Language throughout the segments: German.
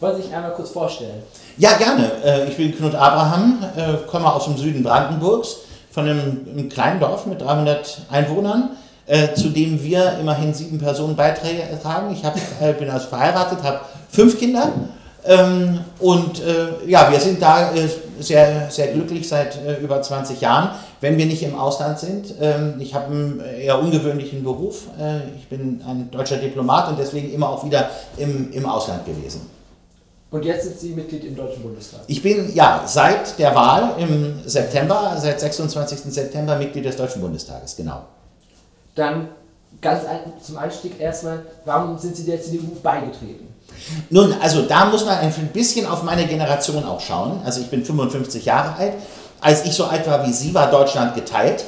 Wollen Sie sich einmal kurz vorstellen? Ja, gerne. Äh, ich bin Knut Abraham, äh, komme aus dem Süden Brandenburgs, von einem, kleinen Dorf mit 300 Einwohnern, äh, zu dem wir immerhin sieben Personen beitragen. Ich bin also verheiratet, habe fünf Kinder ähm, und ja, wir sind da sehr, sehr glücklich seit über 20 Jahren, wenn wir nicht im Ausland sind. Ähm, ich habe einen eher ungewöhnlichen Beruf. ich bin ein deutscher Diplomat und deswegen immer auch wieder im, im Ausland gewesen. Und jetzt sind Sie Mitglied im Deutschen Bundestag? Ich bin ja seit der Wahl im September, seit 26. September Mitglied des Deutschen Bundestages, genau. Dann ganz zum Einstieg erstmal, warum sind Sie der CDU beigetreten? Nun, also da muss man ein bisschen auf meine Generation auch schauen. Also ich bin 55 Jahre alt. Als ich so alt war wie Sie, war Deutschland geteilt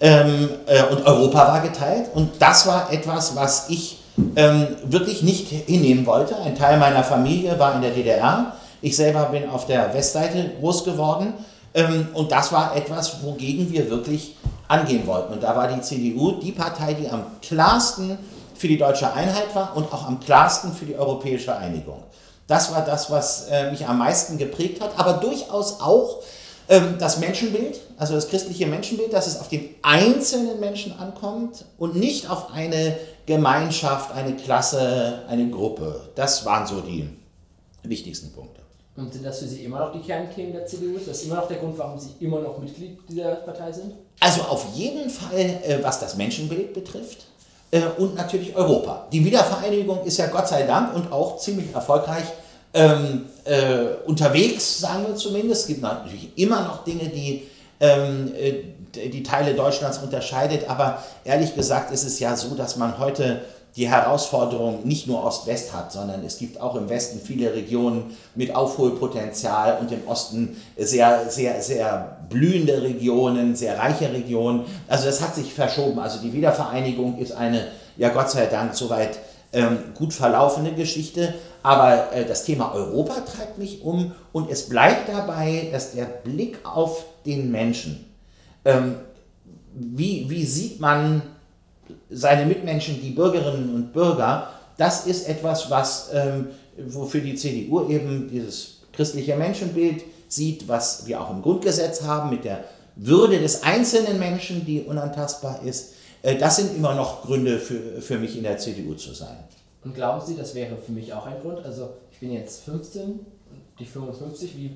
ähm, äh, und Europa war geteilt. Und das war etwas, was ich ähm, wirklich nicht hinnehmen wollte. Ein Teil meiner Familie war in der DDR. Ich selber bin auf der Westseite groß geworden. Ähm, und das war etwas, wogegen wir wirklich angehen wollten. Und da war die CDU die Partei, die am klarsten für die deutsche Einheit war und auch am klarsten für die europäische Einigung. Das war das, was äh, mich am meisten geprägt hat, aber durchaus auch ähm, das Menschenbild, also das christliche Menschenbild, dass es auf den einzelnen Menschen ankommt und nicht auf eine Gemeinschaft, eine Klasse, eine Gruppe. Das waren so die wichtigsten Punkte. Und sind das für Sie immer noch die Kernthemen der CDU? Ist das immer noch der Grund, warum Sie immer noch Mitglied dieser Partei sind? Also auf jeden Fall, äh, was das Menschenbild betrifft äh, und natürlich Europa. Die Wiedervereinigung ist ja Gott sei Dank und auch ziemlich erfolgreich ähm, äh, unterwegs, sagen wir zumindest. Es gibt natürlich immer noch Dinge, die ähm, äh, die Teile Deutschlands unterscheidet, aber ehrlich gesagt ist es ja so, dass man heute die Herausforderung nicht nur Ost-West hat, sondern es gibt auch im Westen viele Regionen mit Aufholpotenzial und im Osten sehr, sehr, sehr blühende Regionen, sehr reiche Regionen. Also das hat sich verschoben. Also die Wiedervereinigung ist eine, ja Gott sei Dank, soweit ähm, gut verlaufende Geschichte. Aber äh, das Thema Europa treibt mich um und es bleibt dabei, dass der Blick auf den Menschen, ähm, wie, wie sieht man seine Mitmenschen, die Bürgerinnen und Bürger, das ist etwas, was, ähm, wofür die CDU eben dieses christliche Menschenbild sieht, was wir auch im Grundgesetz haben mit der Würde des einzelnen Menschen, die unantastbar ist. Äh, das sind immer noch Gründe für, für mich in der CDU zu sein. Und glauben Sie, das wäre für mich auch ein Grund? Also ich bin jetzt 15, die 55, wie,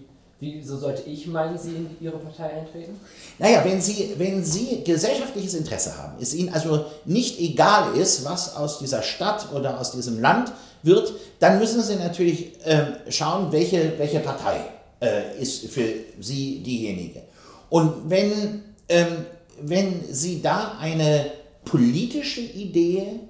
wieso sollte ich meinen, Sie in Ihre Partei eintreten? Naja, wenn Sie, wenn Sie gesellschaftliches Interesse haben, es Ihnen also nicht egal ist, was aus dieser Stadt oder aus diesem Land wird, dann müssen Sie natürlich äh, schauen, welche, welche Partei äh, ist für Sie diejenige. Und wenn, ähm, wenn Sie da eine politische Idee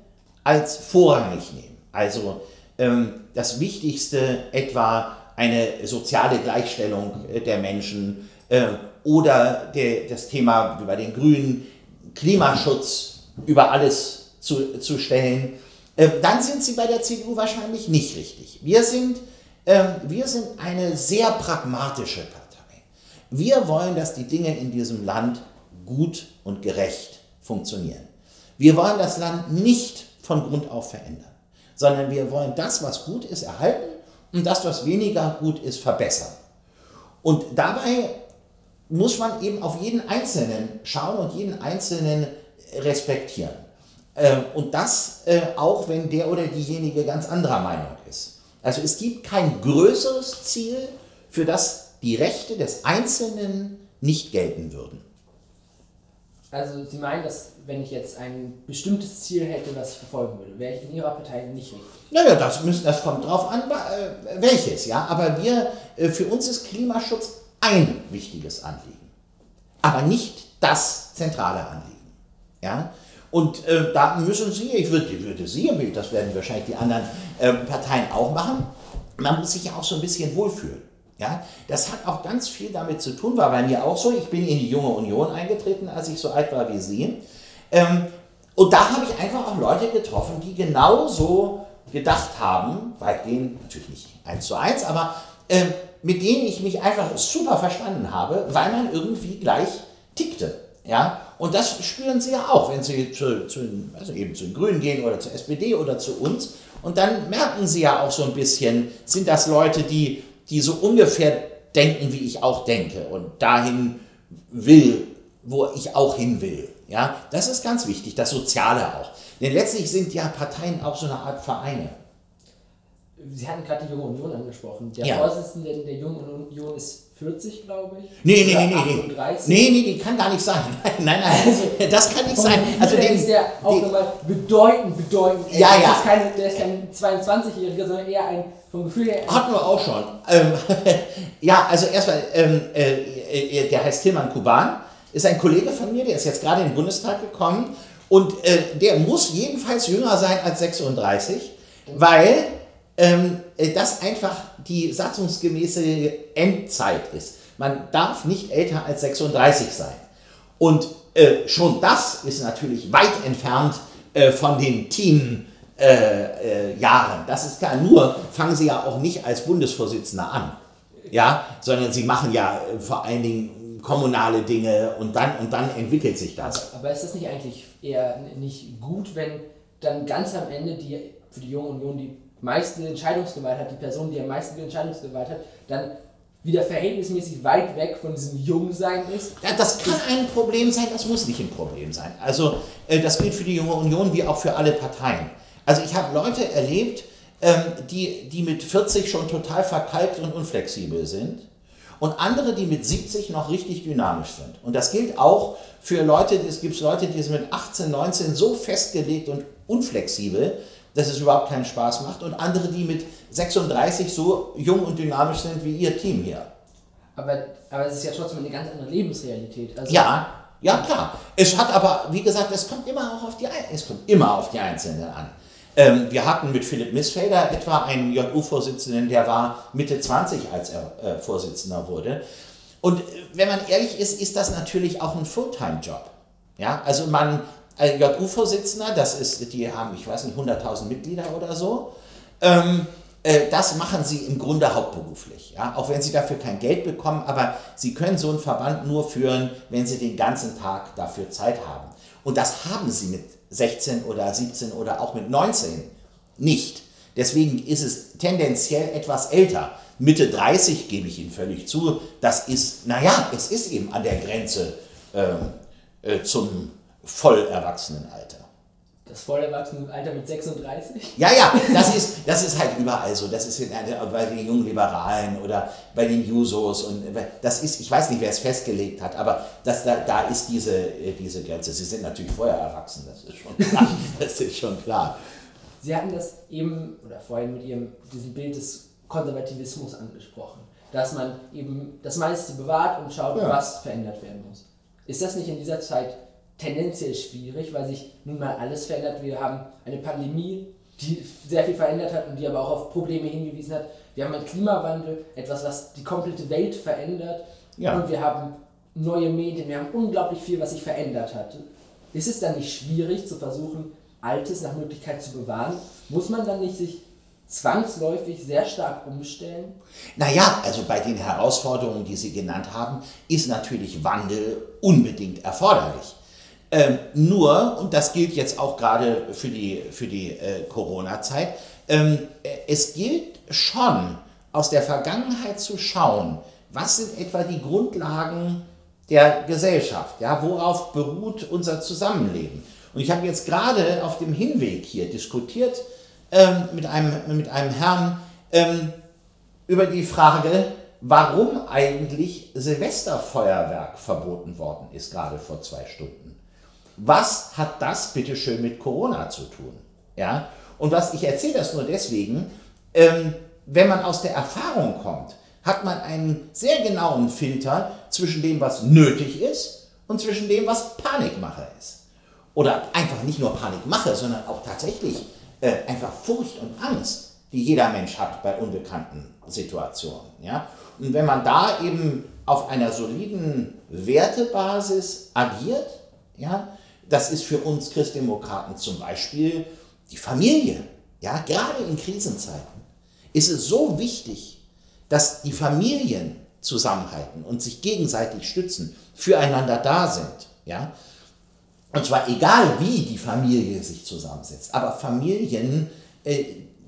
als vorrangig nehmen. Also ähm, das Wichtigste etwa eine soziale Gleichstellung äh, der Menschen äh, oder der, das Thema über den Grünen, Klimaschutz über alles zu, zu stellen, äh, dann sind Sie bei der CDU wahrscheinlich nicht richtig. Wir sind, äh, wir sind eine sehr pragmatische Partei. Wir wollen, dass die Dinge in diesem Land gut und gerecht funktionieren. Wir wollen das Land nicht von Grund auf verändern, sondern wir wollen das, was gut ist, erhalten und das, was weniger gut ist, verbessern. Und dabei muss man eben auf jeden Einzelnen schauen und jeden Einzelnen respektieren. Ähm, und das äh, auch, wenn der oder diejenige ganz anderer Meinung ist. Also es gibt kein größeres Ziel, für das die Rechte des Einzelnen nicht gelten würden. Also Sie meinen, dass wenn ich jetzt ein bestimmtes Ziel hätte, was ich verfolgen würde, wäre ich in Ihrer Partei nicht richtig? Naja, das, müssen, das kommt drauf an, äh, welches, ja. Aber wir, äh, für uns ist Klimaschutz ein wichtiges Anliegen, aber nicht das zentrale Anliegen, ja. Und äh, da müssen Sie, ich würde, würde Sie, das werden wahrscheinlich die anderen äh, Parteien auch machen, man muss sich ja auch so ein bisschen wohlfühlen. Ja, das hat auch ganz viel damit zu tun, war bei mir auch so. Ich bin in die junge Union eingetreten, als ich so alt war wie Sie. Ähm, und da habe ich einfach auch Leute getroffen, die genauso gedacht haben, weitgehend natürlich nicht eins zu eins, aber ähm, mit denen ich mich einfach super verstanden habe, weil man irgendwie gleich tickte. Ja? Und das spüren Sie ja auch, wenn Sie zu, zu, also eben zu den Grünen gehen oder zur SPD oder zu uns. Und dann merken sie ja auch so ein bisschen, sind das Leute, die, die so ungefähr denken, wie ich auch denke und dahin will, wo ich auch hin will. Ja, das ist ganz wichtig, das Soziale auch. Denn letztlich sind ja Parteien auch so eine Art Vereine. Sie hatten gerade die Junge Union angesprochen. Der Ja. Vorsitzende der Jungen Union ist 40, glaube ich. Nee, nee, nee, nee, nee. 38. Nee, nee, die kann gar nicht sein. Nein, nein, nein. Das kann nicht sein. Also der den, ist der auch nochmal bedeutend, bedeutend. Ja, ja. Das ist keine, der ist kein 22-Jähriger, sondern eher ein, vom Gefühl her, hatten wir auch schon. Ähm, ja, also erstmal, ähm, äh, äh, der heißt Tilman Kuban, ist ein Kollege von mir, der ist jetzt gerade in den Bundestag gekommen und äh, der muss jedenfalls jünger sein als 36, weil ähm, äh, das einfach die satzungsgemäße Endzeit ist. Man darf nicht älter als 36 sein. Und äh, schon das ist natürlich weit entfernt äh, von den Teen äh, äh, Jahren. Das ist klar. Nur fangen Sie ja auch nicht als Bundesvorsitzender an, ja, sondern Sie machen ja äh, vor allen Dingen kommunale Dinge und dann und dann entwickelt sich das. Aber ist das nicht eigentlich eher nicht gut, wenn dann ganz am Ende die für die Junge Union die meiste Entscheidungsgewalt hat, die Person, die am meisten Entscheidungsgewalt hat, dann wieder verhältnismäßig weit weg von diesem Jungsein ist? Ja, das kann ein Problem sein, das muss nicht ein Problem sein. Also äh, das gilt für die Junge Union wie auch für alle Parteien. Also ich habe Leute erlebt, ähm, die, die mit 40 schon total verkalkt und unflexibel sind und andere, die mit 70 noch richtig dynamisch sind. Und das gilt auch für Leute, es gibt Leute, die sind mit 18, 19 so festgelegt und unflexibel, dass es überhaupt keinen Spaß macht und andere, die mit 36 so jung und dynamisch sind wie ihr Team hier. Aber, aber es ist ja trotzdem eine ganz andere Lebensrealität. Also Ja, ja klar. Es hat aber, wie gesagt, es kommt immer auch auf die, es kommt immer auf die Einzelnen an. Ähm, wir hatten mit Philipp Missfelder etwa einen JU-Vorsitzenden, der war Mitte 20, als er äh, Vorsitzender wurde. Und äh, wenn man ehrlich ist, ist das natürlich auch ein Fulltime-Job. Ja, also man, ein JU-Vorsitzender, das ist, die haben, ich weiß nicht, 100.000 Mitglieder oder so. Ähm, äh, das machen sie im Grunde hauptberuflich. Ja? Auch wenn sie dafür kein Geld bekommen, aber sie können so einen Verband nur führen, wenn sie den ganzen Tag dafür Zeit haben. Und das haben sie mit 16 oder 17 oder auch mit 19 nicht. Deswegen ist es tendenziell etwas älter. Mitte 30 gebe ich Ihnen völlig zu. Das ist, naja, es ist eben an der Grenze ähm, äh, zum Vollerwachsenenalter. Das vollerwachsene Alter mit 36. Ja, ja, das ist, das ist halt überall so. Das ist in, bei den jungen Liberalen oder bei den Jusos und das ist, ich weiß nicht, wer es festgelegt hat, aber das, da, da ist diese, äh, diese Grenze. Sie sind natürlich vorher erwachsen, das ist schon klar. Das ist schon klar. Sie hatten das eben oder vorhin mit Ihrem diesem Bild des Konservativismus angesprochen, dass man eben das meiste bewahrt und schaut, Ja. was verändert werden muss. Ist das nicht in dieser Zeit tendenziell schwierig, weil sich nun mal alles verändert? Wir haben eine Pandemie, die sehr viel verändert hat und die aber auch auf Probleme hingewiesen hat. Wir haben einen Klimawandel, etwas, was die komplette Welt verändert. Ja. Und wir haben neue Medien, wir haben unglaublich viel, was sich verändert hat. Ist es dann nicht schwierig zu versuchen, Altes nach Möglichkeit zu bewahren? Muss man dann nicht sich zwangsläufig sehr stark umstellen? Naja, also bei den Herausforderungen, die Sie genannt haben, ist natürlich Wandel unbedingt erforderlich. Ähm, nur, und das gilt jetzt auch gerade für die, für die äh, Corona-Zeit, ähm, äh, es gilt schon aus der Vergangenheit zu schauen, was sind etwa die Grundlagen der Gesellschaft, ja, worauf beruht unser Zusammenleben. Und ich habe jetzt gerade auf dem Hinweg hier diskutiert ähm, mit, einem, mit einem Herrn, ähm, über die Frage, warum eigentlich Silvesterfeuerwerk verboten worden ist, gerade vor zwei Stunden. Was hat das bitte schön mit Corona zu tun? Ja? Und was ich erzähle das nur deswegen, ähm, wenn man aus der Erfahrung kommt, hat man einen sehr genauen Filter zwischen dem, was nötig ist und zwischen dem, was Panikmache ist. Oder einfach nicht nur Panikmache, sondern auch tatsächlich äh, einfach Furcht und Angst, die jeder Mensch hat bei unbekannten Situationen. Ja? Und wenn man da eben auf einer soliden Wertebasis agiert, ja, das ist für uns Christdemokraten zum Beispiel die Familie. Ja, gerade in Krisenzeiten ist es so wichtig, dass die Familien zusammenhalten und sich gegenseitig stützen, füreinander da sind. Ja? Und zwar egal, wie die Familie sich zusammensetzt. Aber Familien, äh,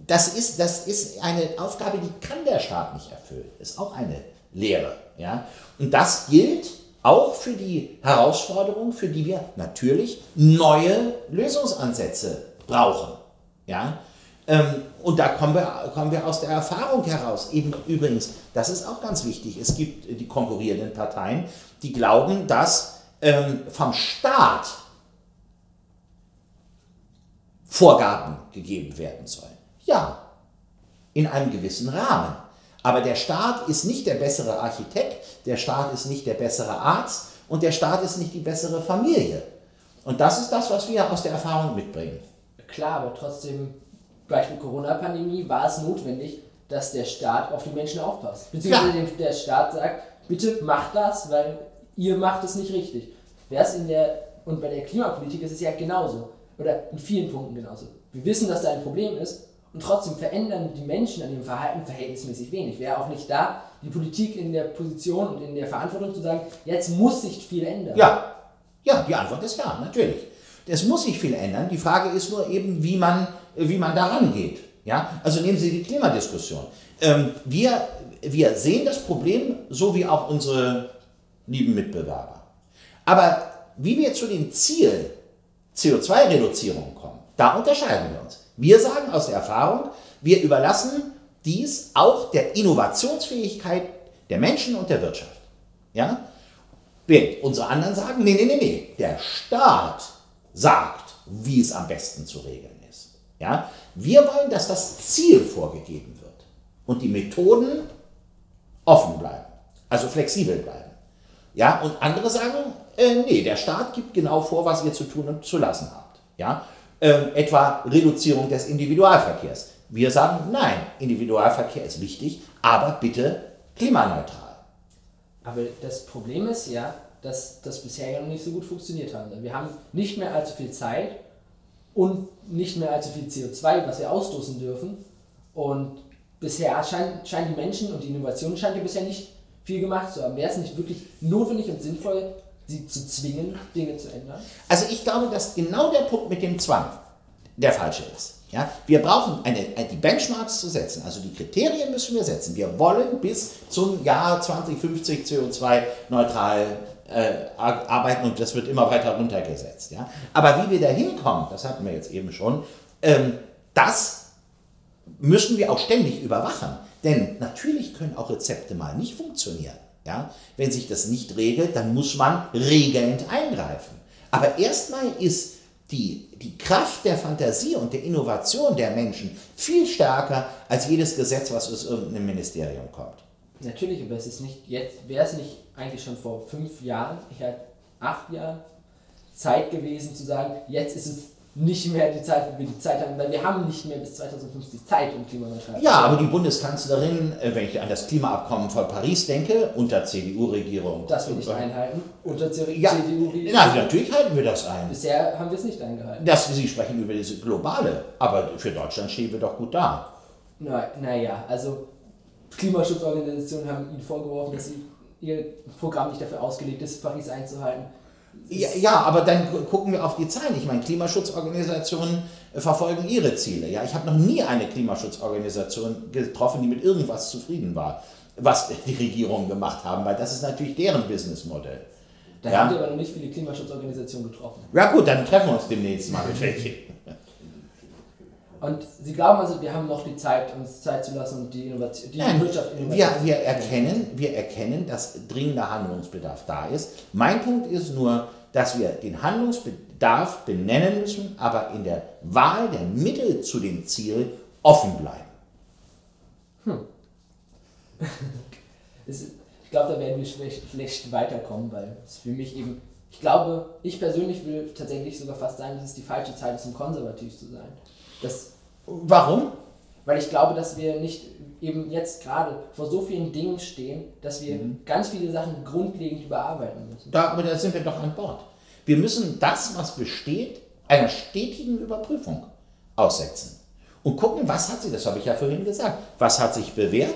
das ist, das ist eine Aufgabe, die kann der Staat nicht erfüllen. Ist auch eine Lehre. Ja? Und das gilt auch für die Herausforderung, für die wir natürlich neue Lösungsansätze brauchen. Ja? Ähm, und da kommen wir, kommen wir aus der Erfahrung heraus. Eben übrigens, das ist auch ganz wichtig, es gibt die konkurrierenden Parteien, die glauben, dass ähm, vom Staat Vorgaben gegeben werden sollen. Ja, in einem gewissen Rahmen. Aber der Staat ist nicht der bessere Architekt, der Staat ist nicht der bessere Arzt und der Staat ist nicht die bessere Familie. Und das ist das, was wir aus der Erfahrung mitbringen. Klar, aber trotzdem, Beispiel Corona-Pandemie, war es notwendig, dass der Staat auf die Menschen aufpasst. Beziehungsweise ja. der Staat sagt, bitte macht das, weil ihr macht es nicht richtig. Wer es in der, und bei der Klimapolitik ist es ja genauso. Oder in vielen Punkten genauso. Wir wissen, dass da ein Problem ist und trotzdem verändern die Menschen an ihrem Verhalten verhältnismäßig wenig. Wäre auch nicht da, die Politik in der Position und in der Verantwortung zu sagen, jetzt muss sich viel ändern. Ja, ja, die Antwort ist ja, natürlich. Es muss sich viel ändern. Die Frage ist nur eben, wie man, wie man daran geht. Ja? Also nehmen Sie die Klimadiskussion. Ähm, wir, wir sehen das Problem, so wie auch unsere lieben Mitbewerber. Aber wie wir zu dem Ziel CO2-Reduzierung kommen, da unterscheiden wir uns. Wir sagen aus der Erfahrung, wir überlassen dies auch der Innovationsfähigkeit der Menschen und der Wirtschaft. Ja? Während unsere anderen sagen, nee, nee, nee, nee, der Staat sagt, wie es am besten zu regeln ist. Ja? Wir wollen, dass das Ziel vorgegeben wird und die Methoden offen bleiben, also flexibel bleiben. Ja? Und andere sagen, äh, nee, der Staat gibt genau vor, was ihr zu tun und zu lassen habt. Ja? Ähm, etwa Reduzierung des Individualverkehrs. Wir sagen, nein, Individualverkehr ist wichtig, aber bitte klimaneutral. Aber das Problem ist ja, dass das bisher ja noch nicht so gut funktioniert hat. Wir haben nicht mehr allzu viel Zeit und nicht mehr allzu viel CO2, was wir ausstoßen dürfen. Und bisher scheint, scheinen die Menschen und die Innovation scheint ja bisher nicht viel gemacht zu haben. Wäre es nicht wirklich notwendig und sinnvoll, sie zu zwingen, Dinge zu ändern? Also ich glaube, dass genau der Punkt mit dem Zwang der falsche ist. Ja, wir brauchen eine, die Benchmarks zu setzen, also die Kriterien müssen wir setzen. Wir wollen bis zum Jahr 2050 CO2-neutral äh, arbeiten und das wird immer weiter runtergesetzt. Ja? Aber wie wir da hinkommen, das hatten wir jetzt eben schon, ähm, das müssen wir auch ständig überwachen. Denn natürlich können auch Rezepte mal nicht funktionieren. Ja? Wenn sich das nicht regelt, dann muss man regelnd eingreifen. Aber erstmal ist die, die Kraft der Fantasie und der Innovation der Menschen viel stärker als jedes Gesetz, was aus irgendeinem Ministerium kommt. Natürlich, aber es ist nicht jetzt, wäre es nicht eigentlich schon vor fünf Jahren, acht Jahren Zeit gewesen zu sagen, jetzt ist es nicht mehr die Zeit, wo wir die Zeit haben, weil wir haben nicht mehr bis 2050 Zeit, um klimaneutral zu Ja, aber die Bundeskanzlerin, äh, wenn ich an das Klimaabkommen von Paris denke, unter CDU-Regierung. Das will ich einhalten. Unter CDU-Regierung. Ja, natürlich halten wir das ein. Bisher haben wir es nicht eingehalten. Das, Sie sprechen über diese globale, aber für Deutschland stehen wir doch gut da. Naja, na also Klimaschutzorganisationen haben Ihnen vorgeworfen, dass ihr Programm nicht dafür ausgelegt ist, Paris einzuhalten. Ja, ja, aber dann gucken wir auf die Zahlen. Ich meine, Klimaschutzorganisationen verfolgen ihre Ziele. Ja, ich habe noch nie eine Klimaschutzorganisation getroffen, die mit irgendwas zufrieden war, was die Regierungen gemacht haben, weil das ist natürlich deren Businessmodell. Da ja? haben wir aber noch nicht viele Klimaschutzorganisationen getroffen. Ja gut, dann treffen wir uns demnächst mal mit welchen. Und Sie glauben also, wir haben noch die Zeit, uns Zeit zu lassen und die, Innovation, die Nein, Wirtschaft wir, wir, erkennen, wir erkennen, dass dringender Handlungsbedarf da ist. Mein Punkt ist nur, dass wir den Handlungsbedarf benennen müssen, aber in der Wahl der Mittel zu dem Ziel offen bleiben. Hm. ich glaube, da werden wir schlecht, schlecht weiterkommen, weil es für mich eben, ich glaube, ich persönlich will tatsächlich sogar fast sagen, dass es die falsche Zeit ist, um konservativ zu sein. Das, Warum? Weil ich glaube, dass wir nicht eben jetzt gerade vor so vielen Dingen stehen, dass wir mhm. ganz viele Sachen grundlegend überarbeiten müssen. Da, aber da sind wir doch an Bord. Wir müssen das, was besteht, einer stetigen Überprüfung aussetzen und gucken, was hat sich, das habe ich ja vorhin gesagt, was hat sich bewährt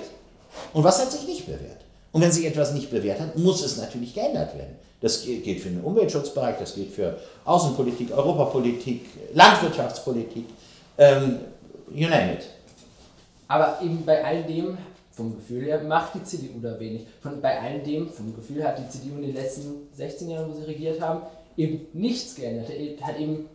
und was hat sich nicht bewährt. Und wenn sich etwas nicht bewährt hat, muss es natürlich geändert werden. Das geht für den Umweltschutzbereich, das geht für Außenpolitik, Europapolitik, Landwirtschaftspolitik, ähm, you name it. Aber eben bei all dem, vom Gefühl her, macht die CDU da wenig. Von, bei all dem, vom Gefühl hat die CDU in den letzten 16 Jahren, wo sie regiert haben, eben nichts geändert. Hat eben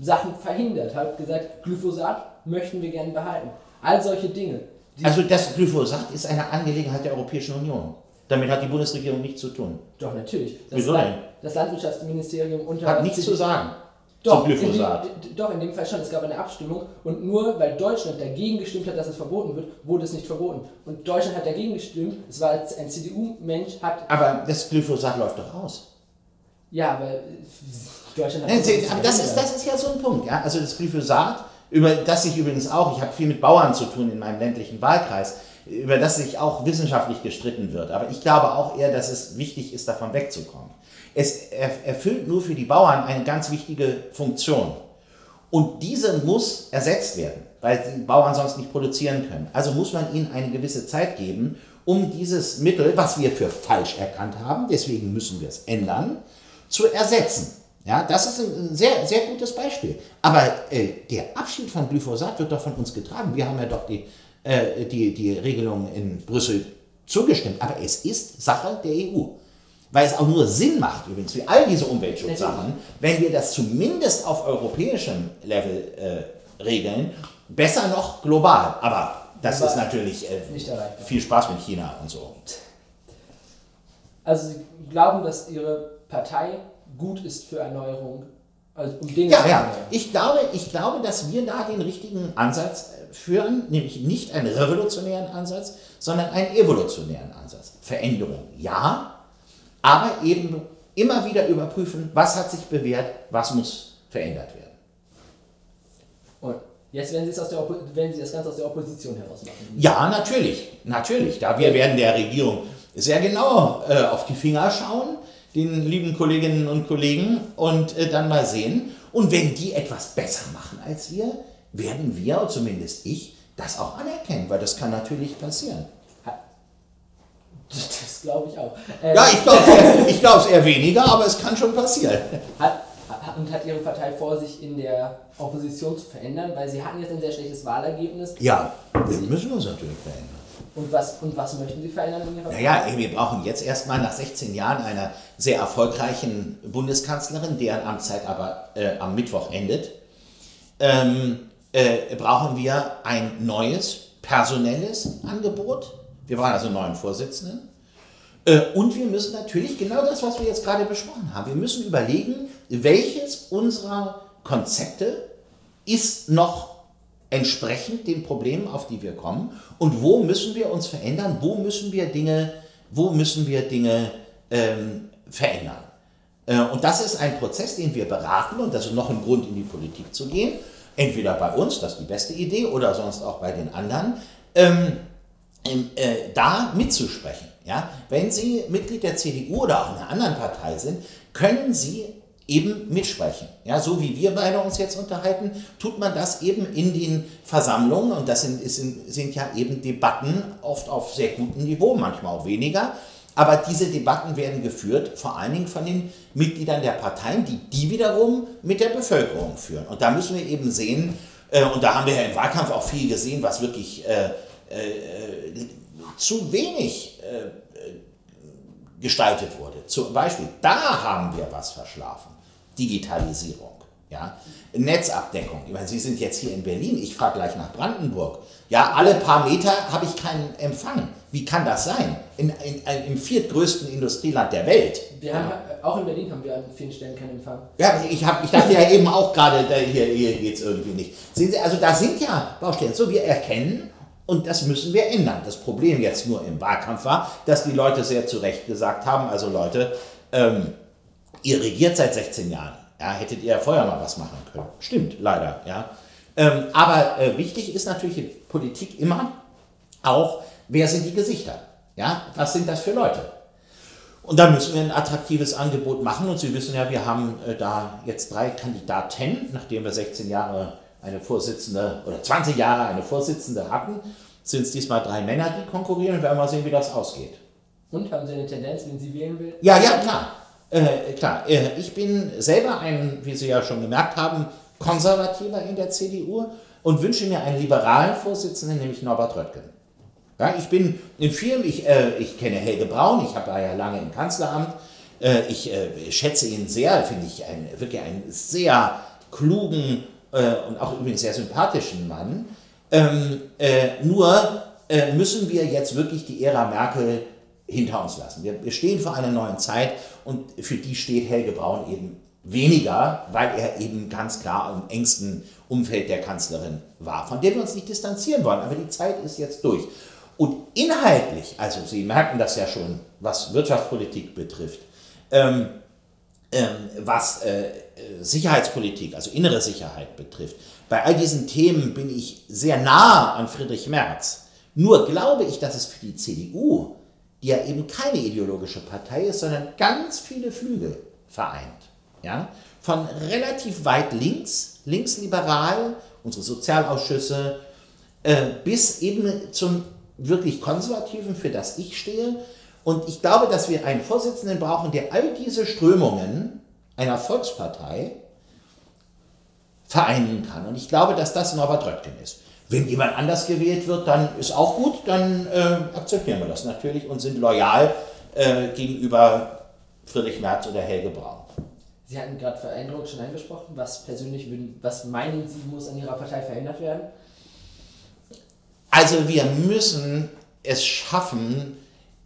Sachen verhindert, hat gesagt, Glyphosat möchten wir gerne behalten. All solche Dinge. Also das Glyphosat ist eine Angelegenheit der Europäischen Union. Damit hat die Bundesregierung nichts zu tun. Doch, natürlich. Das Wieso denn? Das Landwirtschaftsministerium unter... Hat nichts zu sagen. Doch, Glyphosat. In dem, doch, in dem Fall schon. Es gab eine Abstimmung und nur weil Deutschland dagegen gestimmt hat, dass es verboten wird, wurde es nicht verboten. Und Deutschland hat dagegen gestimmt, es war ein CDU-Mensch, hat. Aber das Glyphosat läuft doch aus. Ja, aber Deutschland hat. Nein, aber das ist, das ist ja so ein Punkt. Ja? Also das Glyphosat, über das ich übrigens auch, ich habe viel mit Bauern zu tun in meinem ländlichen Wahlkreis, über das sich auch wissenschaftlich gestritten wird. Aber ich glaube auch eher, dass es wichtig ist, davon wegzukommen. Es erfüllt nur für die Bauern eine ganz wichtige Funktion. Und diese muss ersetzt werden, weil die Bauern sonst nicht produzieren können. Also muss man ihnen eine gewisse Zeit geben, um dieses Mittel, was wir für falsch erkannt haben, deswegen müssen wir es ändern, zu ersetzen. Ja, das ist ein sehr, sehr gutes Beispiel. Aber äh, der Abschied von Glyphosat wird doch von uns getragen. Wir haben ja doch die, äh, die, die Regelung in Brüssel zugestimmt. Aber es ist Sache der EU weil es auch nur Sinn macht, übrigens, für all diese Umweltschutzsachen, wenn wir das zumindest auf europäischem Level äh, regeln, besser noch global. Aber das Aber ist natürlich äh, viel Spaß mit China und so. Also Sie glauben, dass Ihre Partei gut ist für Erneuerung? Also um Dinge ja, ja. Ich glaube, ich glaube, dass wir da den richtigen Ansatz äh, führen, nämlich nicht einen revolutionären Ansatz, sondern einen evolutionären Ansatz. Veränderung, ja, aber eben immer wieder überprüfen, was hat sich bewährt, was muss verändert werden. Und jetzt werden Sie, aus der werden Sie das Ganze aus der Opposition heraus machen? Ja, natürlich, natürlich. Da wir werden der Regierung sehr genau äh, auf die Finger schauen, den lieben Kolleginnen und Kollegen, und äh, dann mal sehen. Und wenn die etwas besser machen als wir, werden wir, zumindest ich, das auch anerkennen, weil das kann natürlich passieren. Das glaube ich auch. Ähm, ja, ich glaube es eher, weniger, aber es kann schon passieren. Hat, und hat Ihre Partei vor, sich in der Opposition zu verändern? Weil Sie hatten jetzt ein sehr schlechtes Wahlergebnis. Ja, wir müssen uns natürlich verändern. Und was, und was möchten Sie verändern in Ihrer Partei? Naja, wir brauchen jetzt erstmal nach 16 Jahren einer sehr erfolgreichen Bundeskanzlerin, deren Amtszeit aber äh, am Mittwoch endet, ähm, äh, brauchen wir ein neues personelles Angebot wir brauchen also neuen Vorsitzenden. Äh, und wir müssen natürlich genau das, was wir jetzt gerade besprochen haben, wir müssen überlegen, welches unserer Konzepte ist noch entsprechend den Problemen, auf die wir kommen und wo müssen wir uns verändern, wo müssen wir Dinge, wo müssen wir Dinge ähm, verändern. Äh, und das ist ein Prozess, den wir beraten und das ist noch ein Grund, in die Politik zu gehen. Entweder bei uns, das ist die beste Idee, oder sonst auch bei den anderen. Ähm, äh, da mitzusprechen. Ja? Wenn Sie Mitglied der CDU oder auch einer anderen Partei sind, können Sie eben mitsprechen. Ja, so wie wir beide uns jetzt unterhalten, tut man das eben in den Versammlungen und das sind, sind, sind ja eben Debatten oft auf sehr gutem Niveau, manchmal auch weniger. Aber diese Debatten werden geführt vor allen Dingen von den Mitgliedern der Parteien, die die wiederum mit der Bevölkerung führen. Und da müssen wir eben sehen, äh, und da haben wir ja im Wahlkampf auch viel gesehen, was wirklich äh, äh, zu wenig äh, gestaltet wurde. Zum Beispiel, da haben wir was verschlafen. Digitalisierung. Ja? Netzabdeckung. Ich meine, Sie sind jetzt hier in Berlin, ich fahre gleich nach Brandenburg. Ja, alle paar Meter habe ich keinen Empfang. Wie kann das sein? In, in, in, Im viertgrößten Industrieland der Welt. Wir haben, auch in Berlin haben wir an vielen Stellen keinen Empfang. Ja, ich, hab, ich dachte ja eben auch gerade, hier, hier geht es irgendwie nicht. Sehen Sie, also da sind ja Baustellen. So, wir erkennen, und das müssen wir ändern. Das Problem jetzt nur im Wahlkampf war, dass die Leute sehr zu Recht gesagt haben, also Leute, ähm, ihr regiert seit 16 Jahren. Ja, hättet ihr vorher mal was machen können. Stimmt, leider. Ja. Ähm, aber äh, wichtig ist natürlich in Politik immer auch, wer sind die Gesichter? Ja, was sind das für Leute? Und da müssen wir ein attraktives Angebot machen. Und Sie wissen ja, wir haben äh, da jetzt drei Kandidaten, nachdem wir 16 Jahre eine Vorsitzende oder 20 Jahre eine Vorsitzende hatten, sind es diesmal drei Männer, die konkurrieren und werden mal sehen, wie das ausgeht. Und haben Sie eine Tendenz, wenn Sie wählen will? Ja, ja, klar. Äh, klar. Äh, ich bin selber ein, wie Sie ja schon gemerkt haben, Konservativer in der CDU und wünsche mir einen liberalen Vorsitzenden, nämlich Norbert Röttgen. Ja, ich bin in vielen, ich, äh, ich kenne Helge Braun, ich habe ja lange im Kanzleramt, äh, ich äh, schätze ihn sehr, finde ich ein, wirklich einen sehr klugen äh, und auch übrigens sehr sympathischen Mann. Ähm, äh, nur äh, müssen wir jetzt wirklich die Ära Merkel hinter uns lassen. Wir, wir stehen vor einer neuen Zeit und für die steht Helge Braun eben weniger, weil er eben ganz klar im engsten Umfeld der Kanzlerin war, von der wir uns nicht distanzieren wollen. Aber die Zeit ist jetzt durch. Und inhaltlich, also Sie merken das ja schon, was Wirtschaftspolitik betrifft, ähm, ähm, was äh, Sicherheitspolitik, also innere Sicherheit betrifft, bei all diesen Themen bin ich sehr nah an Friedrich Merz. Nur glaube ich, dass es für die CDU, die ja eben keine ideologische Partei ist, sondern ganz viele Flügel vereint, ja, von relativ weit links, linksliberal, unsere Sozialausschüsse, äh, bis eben zum wirklich Konservativen, für das ich stehe. Und ich glaube, dass wir einen Vorsitzenden brauchen, der all diese Strömungen einer Volkspartei vereinen kann. Und ich glaube, dass das Norbert Röttgen ist. Wenn jemand anders gewählt wird, dann ist auch gut, dann äh, akzeptieren wir das natürlich und sind loyal äh, gegenüber Friedrich Merz oder Helge Braun. Sie hatten gerade Veränderung schon angesprochen. Was persönlich, was meinen Sie, muss an Ihrer Partei verändert werden? Also wir müssen es schaffen,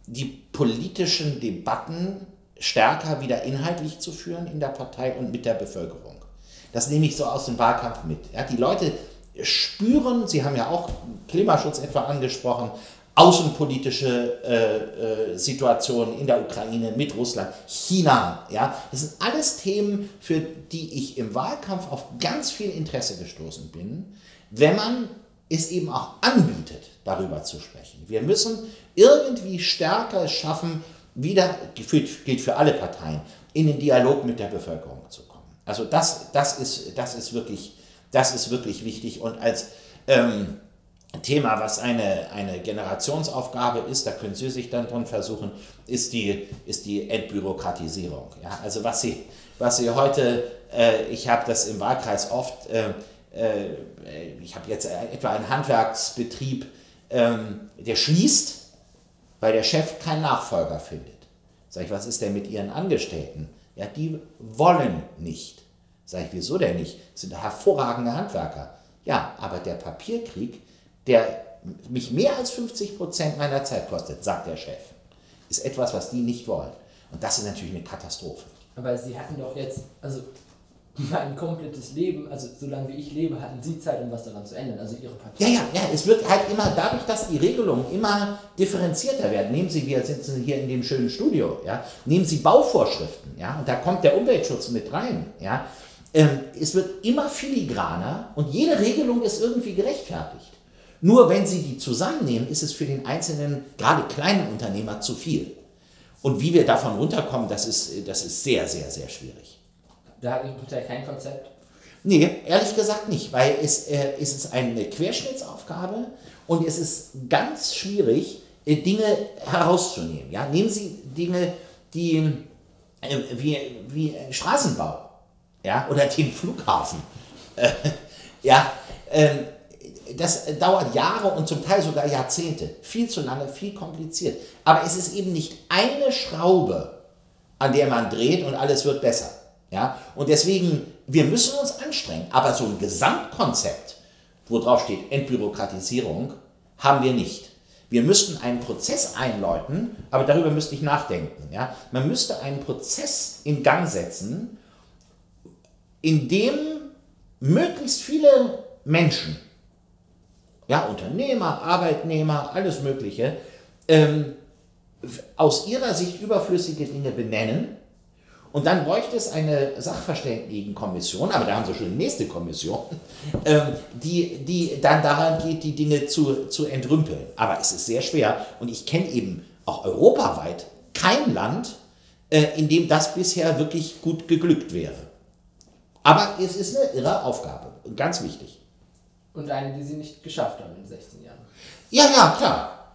die politischen Debatten stärker wieder inhaltlich zu führen in der Partei und mit der Bevölkerung. Das nehme ich so aus dem Wahlkampf mit. Ja, die Leute spüren, Sie haben ja auch Klimaschutz etwa angesprochen, außenpolitische äh, äh, Situationen in der Ukraine mit Russland, China. Ja, das sind alles Themen, für die ich im Wahlkampf auf ganz viel Interesse gestoßen bin, wenn man es eben auch anbietet, darüber zu sprechen. Wir müssen irgendwie stärker schaffen, wieder, gilt für alle Parteien, in den Dialog mit der Bevölkerung zu kommen. Also das, das, ist, das, ist, wirklich, das ist wirklich wichtig und als ähm, Thema, was eine, eine Generationsaufgabe ist, da können Sie sich dann drin versuchen, ist die, ist die Entbürokratisierung. Ja? Also was Sie, was Sie heute, äh, ich habe das im Wahlkreis oft, äh, äh, ich habe jetzt etwa einen Handwerksbetrieb, ähm, der schließt, weil der Chef keinen Nachfolger findet. Sag ich, was ist denn mit Ihren Angestellten? Ja, die wollen nicht. Sag ich, wieso denn nicht? Das sind hervorragende Handwerker. Ja, aber der Papierkrieg, der mich mehr als 50 Prozent meiner Zeit kostet, sagt der Chef, ist etwas, was die nicht wollen. Und das ist natürlich eine Katastrophe. Aber Sie hatten doch jetzt, also mein komplettes Leben, also solange wie ich lebe, hatten Sie Zeit, um was daran zu ändern, also Ihre Partei. Ja, ja, ja, es wird halt immer, dadurch, dass die Regelungen immer differenzierter werden, nehmen Sie, wir sitzen hier in dem schönen Studio, ja, nehmen Sie Bauvorschriften, ja, und da kommt der Umweltschutz mit rein, ja, ähm, es wird immer filigraner und jede Regelung ist irgendwie gerechtfertigt. Nur wenn Sie die zusammennehmen, ist es für den einzelnen, gerade kleinen Unternehmer zu viel. Und wie wir davon runterkommen, das ist, das ist sehr, sehr, sehr schwierig. Da hat Partei kein Konzept? Nee, ehrlich gesagt nicht, weil es, äh, es ist eine Querschnittsaufgabe und es ist ganz schwierig, äh, Dinge herauszunehmen. Ja? Nehmen Sie Dinge, die äh, wie, wie Straßenbau ja? oder den Flughafen. Äh, ja, ähm, das dauert Jahre und zum Teil sogar Jahrzehnte. Viel zu lange, viel kompliziert. Aber es ist eben nicht eine Schraube, an der man dreht und alles wird besser. Ja? Und deswegen, wir müssen uns anstrengen, aber so ein Gesamtkonzept, wo drauf steht Entbürokratisierung, haben wir nicht. Wir müssten einen Prozess einläuten, aber darüber müsste ich nachdenken. Ja? Man müsste einen Prozess in Gang setzen, in dem möglichst viele Menschen, ja, Unternehmer, Arbeitnehmer, alles Mögliche, ähm, aus ihrer Sicht überflüssige Dinge benennen und dann bräuchte es eine Sachverständigenkommission, aber da haben Sie schon die nächste Kommission, ähm, die, die dann daran geht, die Dinge zu, zu entrümpeln. Aber es ist sehr schwer und ich kenne eben auch europaweit kein Land, äh, in dem das bisher wirklich gut geglückt wäre. Aber es ist eine irre Aufgabe, ganz wichtig. Und eine, die Sie nicht geschafft haben in 16 Jahren. Ja, ja, klar.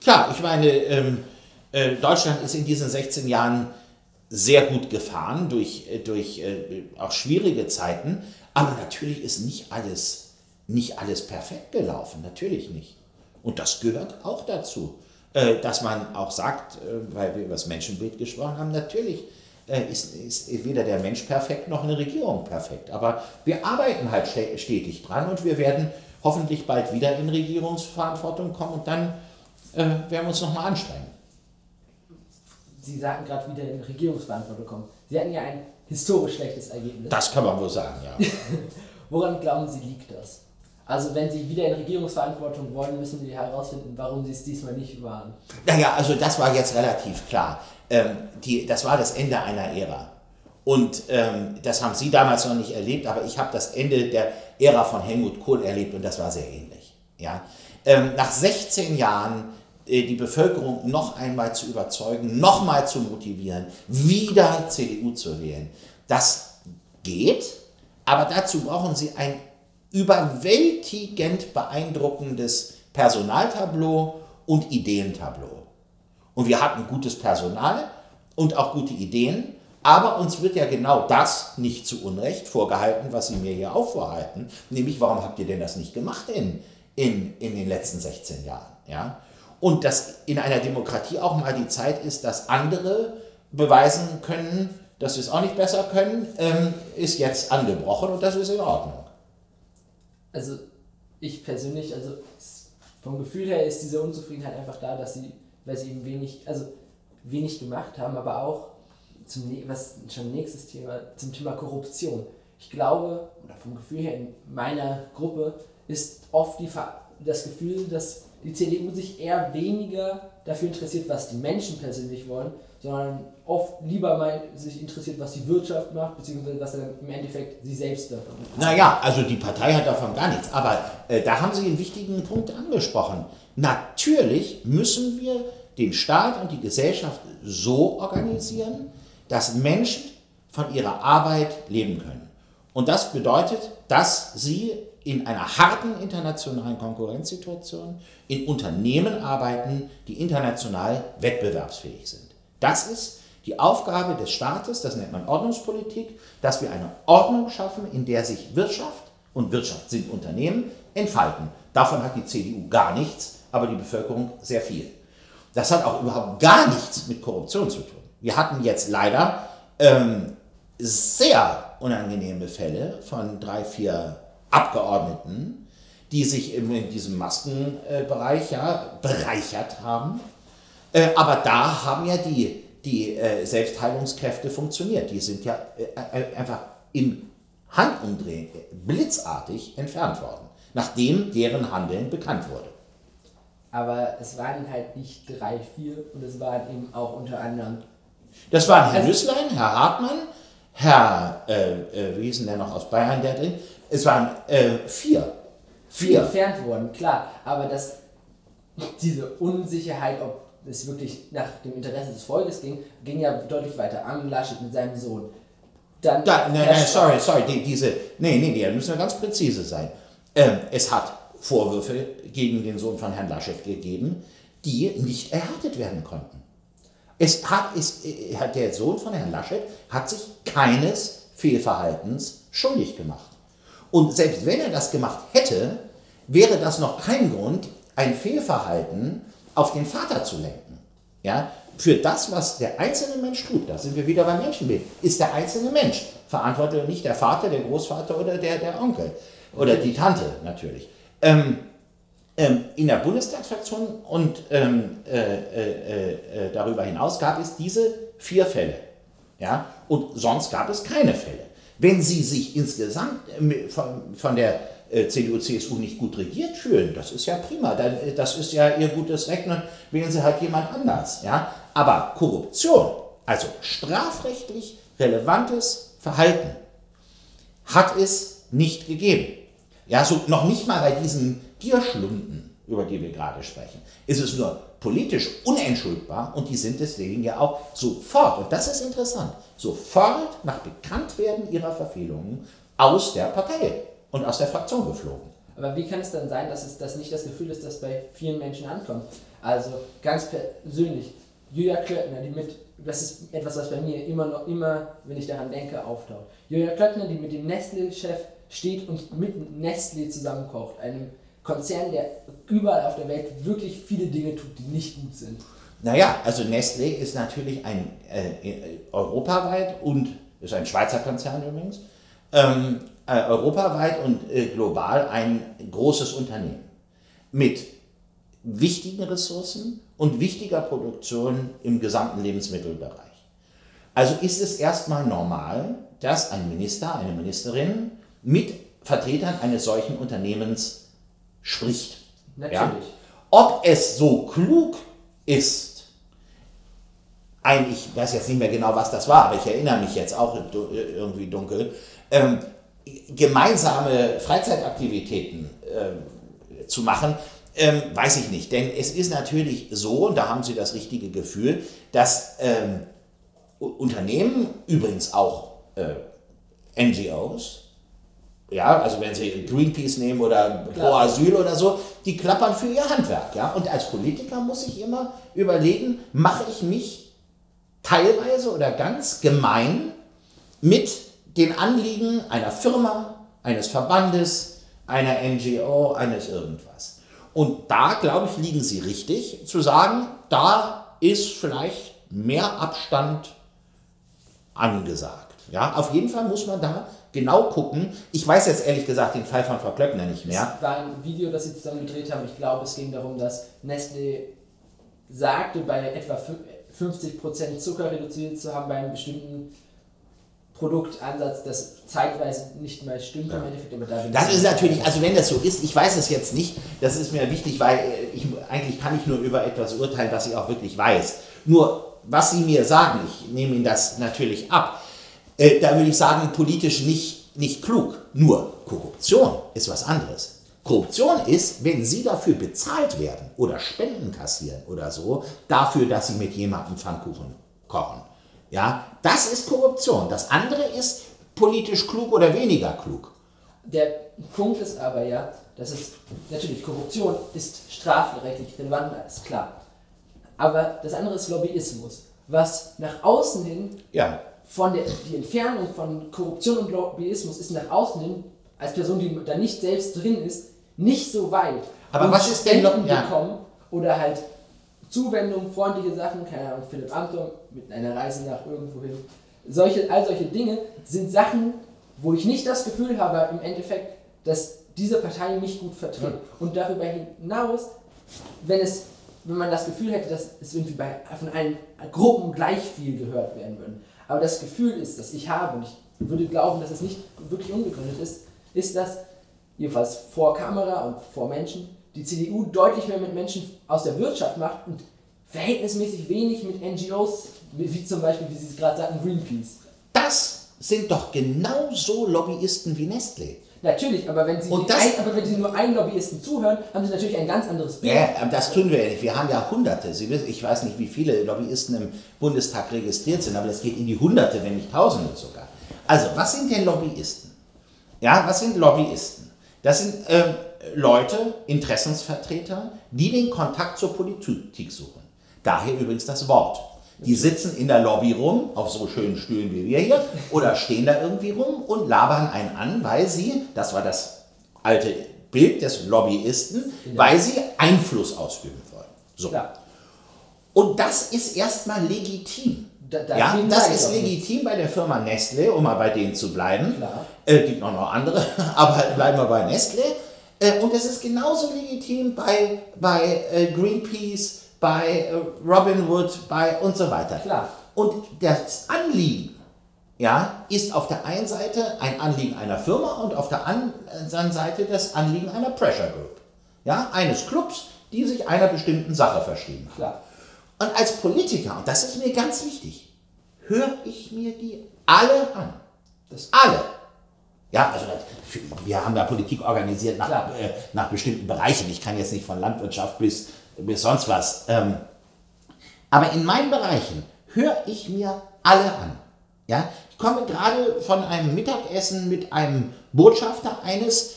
Klar, ich meine, ähm, äh, Deutschland ist in diesen 16 Jahren sehr gut gefahren durch, äh, durch äh, auch schwierige Zeiten. Aber natürlich ist nicht alles nicht alles perfekt gelaufen, natürlich nicht. Und das gehört auch dazu, äh, dass man auch sagt, weil wir über das Menschenbild gesprochen haben, natürlich ist, ist weder der Mensch perfekt noch eine Regierung perfekt. Aber wir arbeiten halt stetig dran und wir werden hoffentlich bald wieder in Regierungsverantwortung kommen und dann werden wir uns nochmal anstrengen. Sie sagten gerade wieder in Regierungsverantwortung kommen. Sie hatten ja ein historisch schlechtes Ergebnis. Das kann man wohl sagen, ja. Woran glauben Sie, liegt das? Also wenn Sie wieder in Regierungsverantwortung wollen, müssen Sie herausfinden, warum Sie es diesmal nicht waren. Naja, also das war jetzt relativ klar. Ähm, die, das war das Ende einer Ära. Und ähm, das haben Sie damals noch nicht erlebt, aber ich habe das Ende der Ära von Helmut Kohl erlebt und das war sehr ähnlich. Ja? Ähm, nach 16 Jahren die Bevölkerung noch einmal zu überzeugen, noch mal zu motivieren, wieder CDU zu wählen, das geht, aber dazu brauchen Sie ein überwältigend beeindruckendes Personaltableau und Ideentableau. Und wir hatten gutes Personal und auch gute Ideen, aber uns wird ja genau das nicht zu Unrecht vorgehalten, was Sie mir hier auch vorhalten, nämlich warum habt ihr denn das nicht gemacht in, in, in den letzten 16 Jahren? Ja? Und dass in einer Demokratie auch mal die Zeit ist, dass andere beweisen können, dass sie es auch nicht besser können, ähm, ist jetzt angebrochen und das ist in Ordnung. Also ich persönlich, also vom Gefühl her ist diese Unzufriedenheit einfach da, dass sie, weil sie eben wenig, also wenig gemacht haben, aber auch zum, was schon nächstes Thema, zum Thema Korruption. Ich glaube, oder vom Gefühl her in meiner Gruppe ist oft die, das Gefühl, dass die CDU sich eher weniger dafür interessiert, was die Menschen persönlich wollen, sondern oft lieber mal sich interessiert, was die Wirtschaft macht, beziehungsweise was dann im Endeffekt sie selbst davon macht. Naja, also die Partei hat davon gar nichts. Aber äh, da haben Sie einen wichtigen Punkt angesprochen. Natürlich müssen wir den Staat und die Gesellschaft so organisieren, dass Menschen von ihrer Arbeit leben können. Und das bedeutet, dass sie in einer harten internationalen Konkurrenzsituation in Unternehmen arbeiten, die international wettbewerbsfähig sind. Das ist die Aufgabe des Staates, das nennt man Ordnungspolitik, dass wir eine Ordnung schaffen, in der sich Wirtschaft und Wirtschaft sind Unternehmen entfalten. Davon hat die CDU gar nichts, aber die Bevölkerung sehr viel. Das hat auch überhaupt gar nichts mit Korruption zu tun. Wir hatten jetzt leider ähm, sehr unangenehme Fälle von drei, vier Abgeordneten, die sich in diesem Maskenbereich ja bereichert haben. Äh, aber da haben ja die, die äh, Selbstheilungskräfte funktioniert. Die sind ja äh, einfach im Handumdrehen blitzartig entfernt worden, nachdem deren Handeln bekannt wurde. Aber es waren halt nicht drei, vier und es waren eben auch unter anderem. Das waren Herr also, Nüßlein, Herr Hartmann, Herr, äh, wie hieß denn der noch aus Bayern, der drin? Es waren äh, vier. Vier entfernt worden, klar. Aber das, diese Unsicherheit, ob es wirklich nach dem Interesse des Volkes ging, ging ja deutlich weiter. Armin Laschet mit seinem Sohn. Dann da, nein, nein, sorry, sorry, die, diese, nee, nee, nee, da müssen wir ganz präzise sein. Ähm, es hat Vorwürfe gegen den Sohn von Herrn Laschet gegeben, die nicht erhärtet werden konnten. Es hat, es, äh, der Sohn von Herrn Laschet hat sich keines Fehlverhaltens schuldig gemacht. Und selbst wenn er das gemacht hätte, wäre das noch kein Grund, ein Fehlverhalten auf den Vater zu lenken. Ja? Für das, was der einzelne Mensch tut, da sind wir wieder beim Menschenbild, ist der einzelne Mensch verantwortlich, nicht der Vater, der Großvater oder der, der Onkel oder die Tante natürlich. Ähm, ähm, in der Bundestagsfraktion und ähm, äh, äh, äh, darüber hinaus gab es diese vier Fälle. Ja? Und sonst gab es keine Fälle. Wenn Sie sich insgesamt äh, von, der äh, CDU, CSU nicht gut regiert fühlen, das ist ja prima, äh, das ist ja Ihr gutes Recht, wählen Sie halt jemand anders. Ja? Aber Korruption, also strafrechtlich relevantes Verhalten, hat es nicht gegeben. Ja, so noch nicht mal bei diesen Gierschlunden, über die wir gerade sprechen, ist es nur politisch unentschuldbar und die sind deswegen ja auch sofort, und das ist interessant, sofort nach Bekanntwerden ihrer Verfehlungen aus der Partei und aus der Fraktion geflogen. Aber wie kann es dann sein, dass es das nicht das Gefühl ist, dass bei vielen Menschen ankommt? Also ganz persönlich, Julia Klöckner, die mit, das ist etwas, was bei mir immer noch, immer, wenn ich daran denke, auftaucht. Julia Klöckner, die mit dem Nestle-Chef steht und mit Nestlé zusammenkocht, einem Konzern, der überall auf der Welt wirklich viele Dinge tut, die nicht gut sind. Naja, also Nestlé ist natürlich ein äh, europaweit und ist ein Schweizer Konzern übrigens, ähm, äh, europaweit und äh, global ein großes Unternehmen mit wichtigen Ressourcen und wichtiger Produktion im gesamten Lebensmittelbereich. Also ist es erstmal normal, dass ein Minister, eine Ministerin mit Vertretern eines solchen Unternehmens spricht. Natürlich. Ja? Ob es so klug ist, ein, ich weiß jetzt nicht mehr genau, was das war, aber ich erinnere mich jetzt auch irgendwie dunkel, ähm, gemeinsame Freizeitaktivitäten äh, zu machen, ähm, weiß ich nicht. Denn es ist natürlich so, und da haben Sie das richtige Gefühl, dass ähm, Unternehmen, übrigens auch äh, NGOs, ja, also wenn Sie Greenpeace nehmen oder Pro Asyl oder so, die klappern für ihr Handwerk. Ja? Und als Politiker muss ich immer überlegen, mache ich mich teilweise oder ganz gemein mit den Anliegen einer Firma, eines Verbandes, einer NGO, eines irgendwas. Und da, glaube ich, liegen Sie richtig, zu sagen, da ist vielleicht mehr Abstand angesagt. Ja, auf jeden Fall muss man da genau gucken. Ich weiß jetzt ehrlich gesagt den Fall von Frau Klöckner nicht mehr. Es war ein Video, das Sie zusammen gedreht haben. Ich glaube, es ging darum, dass Nestle sagte, bei etwa 50% Zucker reduziert zu haben bei einem bestimmten Produktansatz, das zeitweise nicht mehr stimmt ja. im Endeffekt. Aber da das ist natürlich, also wenn das so ist, ich weiß es jetzt nicht, das ist mir wichtig, weil ich, eigentlich kann ich nur über etwas urteilen, was ich auch wirklich weiß. Nur, was Sie mir sagen, ich nehme Ihnen das natürlich ab, äh, da würde ich sagen, politisch nicht, nicht klug. Nur Korruption ist was anderes. Korruption ist, wenn Sie dafür bezahlt werden oder Spenden kassieren oder so, dafür, dass Sie mit jemandem Pfannkuchen kochen. Ja, das ist Korruption. Das andere ist politisch klug oder weniger klug. Der Punkt ist aber ja, dass es natürlich Korruption ist strafrechtlich relevant, ist klar. Aber das andere ist Lobbyismus, was nach außen hin ja von der die Entfernung von Korruption und Lobbyismus ist nach außen hin, als Person, die da nicht selbst drin ist, nicht so weit. Aber und was ist denn noch ja. bekommen oder halt Zuwendung, freundliche Sachen, keine Ahnung, Philipp Amthor mit einer Reise nach irgendwo hin. Solche, all solche Dinge sind Sachen, wo ich nicht das Gefühl habe, im Endeffekt, dass diese Partei mich gut vertritt. Ja. Und darüber hinaus, wenn es wenn man das Gefühl hätte, dass es irgendwie bei, von allen Gruppen gleich viel gehört werden würde, aber das Gefühl ist, das ich habe, und ich würde glauben, dass es nicht wirklich unbegründet ist, ist, dass jedenfalls vor Kamera und vor Menschen die CDU deutlich mehr mit Menschen aus der Wirtschaft macht und verhältnismäßig wenig mit NGOs, wie zum Beispiel, wie Sie es gerade sagten, Greenpeace. Das sind doch genauso Lobbyisten wie Nestlé. Natürlich, aber wenn, Sie das, ein, aber wenn Sie nur einen Lobbyisten zuhören, haben Sie natürlich ein ganz anderes Bild. Ja, das tun wir ja nicht. Wir haben ja Hunderte. Sie wissen, ich weiß nicht, wie viele Lobbyisten im Bundestag registriert sind, aber das geht in die Hunderte, wenn nicht Tausende sogar. Also, was sind denn Lobbyisten? Ja, was sind Lobbyisten? Das sind äh, Leute, Interessensvertreter, die den Kontakt zur Politik suchen. Daher übrigens das Wort. Die sitzen in der Lobby rum, auf so schönen Stühlen wie wir hier, oder stehen da irgendwie rum und labern einen an, weil sie, das war das alte Bild des Lobbyisten, weil sie Einfluss ausüben wollen. So. Ja. Und das ist erstmal legitim. Da, da ja, das ist legitim bei der Firma Nestle, um mal bei denen zu bleiben. Es äh, gibt noch, noch andere, aber bleiben wir bei Nestle. Äh, und es ist genauso legitim bei, bei äh, Greenpeace, bei äh, Robin Hood, bei und so weiter. Klar. Und das Anliegen ja, ist auf der einen Seite ein Anliegen einer Firma und auf der anderen Seite das Anliegen einer Pressure Group. Ja, eines Clubs, die sich einer bestimmten Sache verschrieben haben. Klar. Und als Politiker, und das ist mir ganz wichtig, höre ich mir die alle an. Das alle. Ja, also wir haben da Politik organisiert nach, äh, nach bestimmten Bereichen. Ich kann jetzt nicht von Landwirtschaft bis bis sonst was. Ähm, aber in meinen Bereichen höre ich mir alle an. Ja? Ich komme gerade von einem Mittagessen mit einem Botschafter eines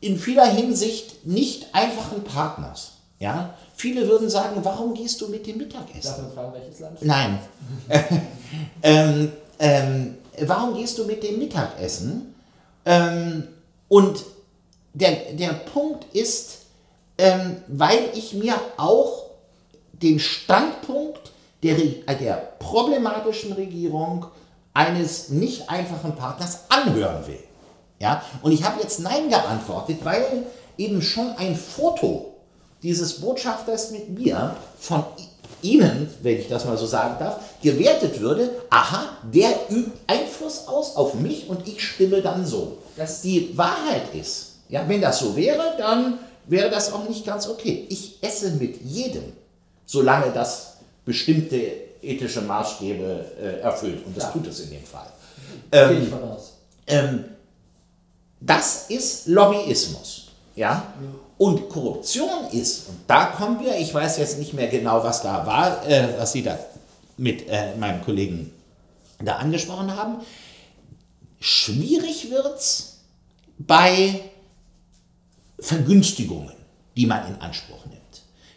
in vieler Hinsicht nicht einfachen Partners. Ja? Viele würden sagen, warum gehst du mit dem Mittagessen? Darf man fragen, welches Land? Nein. ähm, ähm, warum gehst du mit dem Mittagessen? Ähm, und der, der Punkt ist, ähm, weil ich mir auch den Standpunkt der, der problematischen Regierung eines nicht einfachen Partners anhören will. Ja? Und ich habe jetzt Nein geantwortet, weil eben schon ein Foto dieses Botschafters mit mir von Ihnen, wenn ich das mal so sagen darf, gewertet würde, aha, der übt Einfluss aus auf mich und ich stimme dann so. Dass die Wahrheit ist, ja, wenn das so wäre, dann wäre das auch nicht ganz okay. Ich esse mit jedem, solange das bestimmte ethische Maßstäbe äh, erfüllt. Und das ja. tut es in dem Fall. Ähm, ich ähm, das ist Lobbyismus. Ja? Und Korruption ist, und da kommen wir, ich weiß jetzt nicht mehr genau, was da war, äh, was Sie da mit äh, meinem Kollegen da angesprochen haben. Schwierig wird es bei Vergünstigungen, die man in Anspruch nimmt.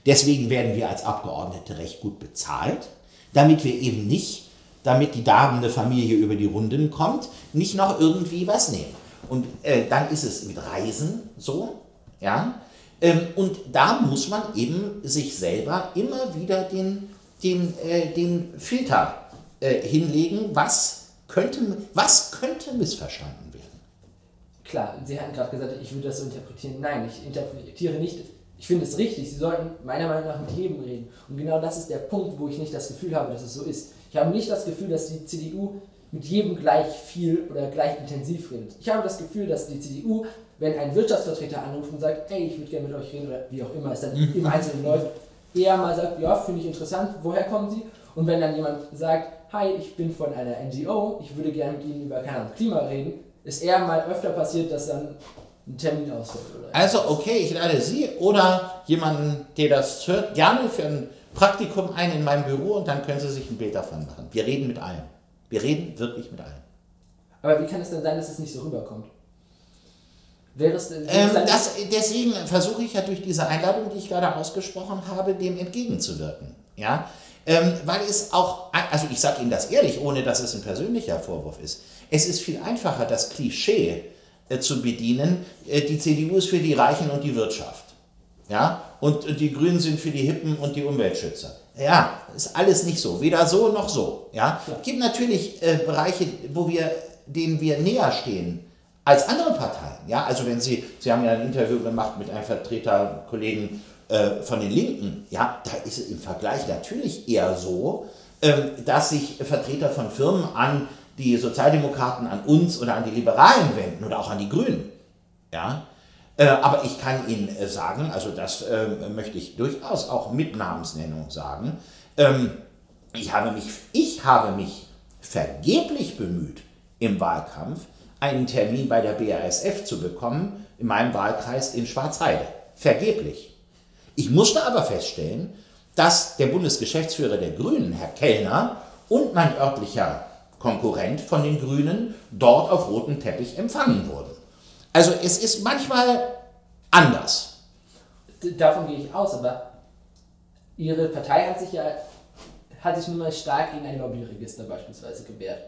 Deswegen werden wir als Abgeordnete recht gut bezahlt, damit wir eben nicht, damit die darbende Familie über die Runden kommt, nicht noch irgendwie was nehmen. Und äh, dann ist es mit Reisen so, ja. Ähm, und da muss man eben sich selber immer wieder den, den, äh, den Filter äh, hinlegen, was könnte, was könnte missverstanden. Klar, Sie hatten gerade gesagt, ich würde das so interpretieren. Nein, ich interpretiere nicht ich finde es richtig, sie sollten meiner Meinung nach mit jedem reden. Und genau das ist der Punkt, wo ich nicht das Gefühl habe, dass es so ist. Ich habe nicht das Gefühl, dass die CDU mit jedem gleich viel oder gleich intensiv redet. Ich habe das Gefühl, dass die CDU, wenn ein Wirtschaftsvertreter anruft und sagt, hey, ich würde gerne mit euch reden oder wie auch immer es dann im Einzelnen läuft, eher mal sagt, ja, finde ich interessant, woher kommen Sie? Und wenn dann jemand sagt, hi, ich bin von einer NGO, ich würde gerne mit Ihnen über keine Ahnung, Klima reden, ist eher mal öfter passiert, dass dann einen Termin ausfällt. Also, okay, ich lade Sie oder jemanden, der das hört, gerne für ein Praktikum ein in meinem Büro und dann können Sie sich ein Bild davon machen. Wir reden mit allen. Wir reden wirklich mit allen. Aber wie kann es denn sein, dass es nicht so rüberkommt? Wäre es denn, ähm, das, deswegen versuche ich ja durch diese Einladung, die ich gerade ausgesprochen habe, dem entgegenzuwirken. Ja? Ähm, weil es auch, also ich sage Ihnen das ehrlich, ohne dass es ein persönlicher Vorwurf ist, es ist viel einfacher, das Klischee äh, zu bedienen. Äh, die CDU ist für die Reichen und die Wirtschaft. Ja? Und die Grünen sind für die Hippen und die Umweltschützer. Ja, ist alles nicht so. Weder so noch so. Ja? Es gibt natürlich äh, Bereiche, wo wir, denen wir näher stehen als andere Parteien. Ja? Also wenn Sie, Sie haben ja ein Interview gemacht mit einem Vertreter, Kollegen äh, von den Linken. Ja, da ist es im Vergleich natürlich eher so, ähm, dass sich Vertreter von Firmen an die Sozialdemokraten an uns oder an die Liberalen wenden oder auch an die Grünen. Ja? Äh, aber ich kann Ihnen äh, sagen, also das äh, möchte ich durchaus auch mit Namensnennung sagen, ähm, ich, habe mich, ich habe mich vergeblich bemüht, im Wahlkampf einen Termin bei der BASF zu bekommen, in meinem Wahlkreis in Schwarzheide. Vergeblich. Ich musste aber feststellen, dass der Bundesgeschäftsführer der Grünen, Herr Kellner, und mein örtlicher Konkurrent von den Grünen dort auf rotem Teppich empfangen wurden. Also es ist manchmal anders. Davon gehe ich aus, aber Ihre Partei hat sich ja hat sich nun mal stark gegen ein Lobbyregister beispielsweise gewehrt.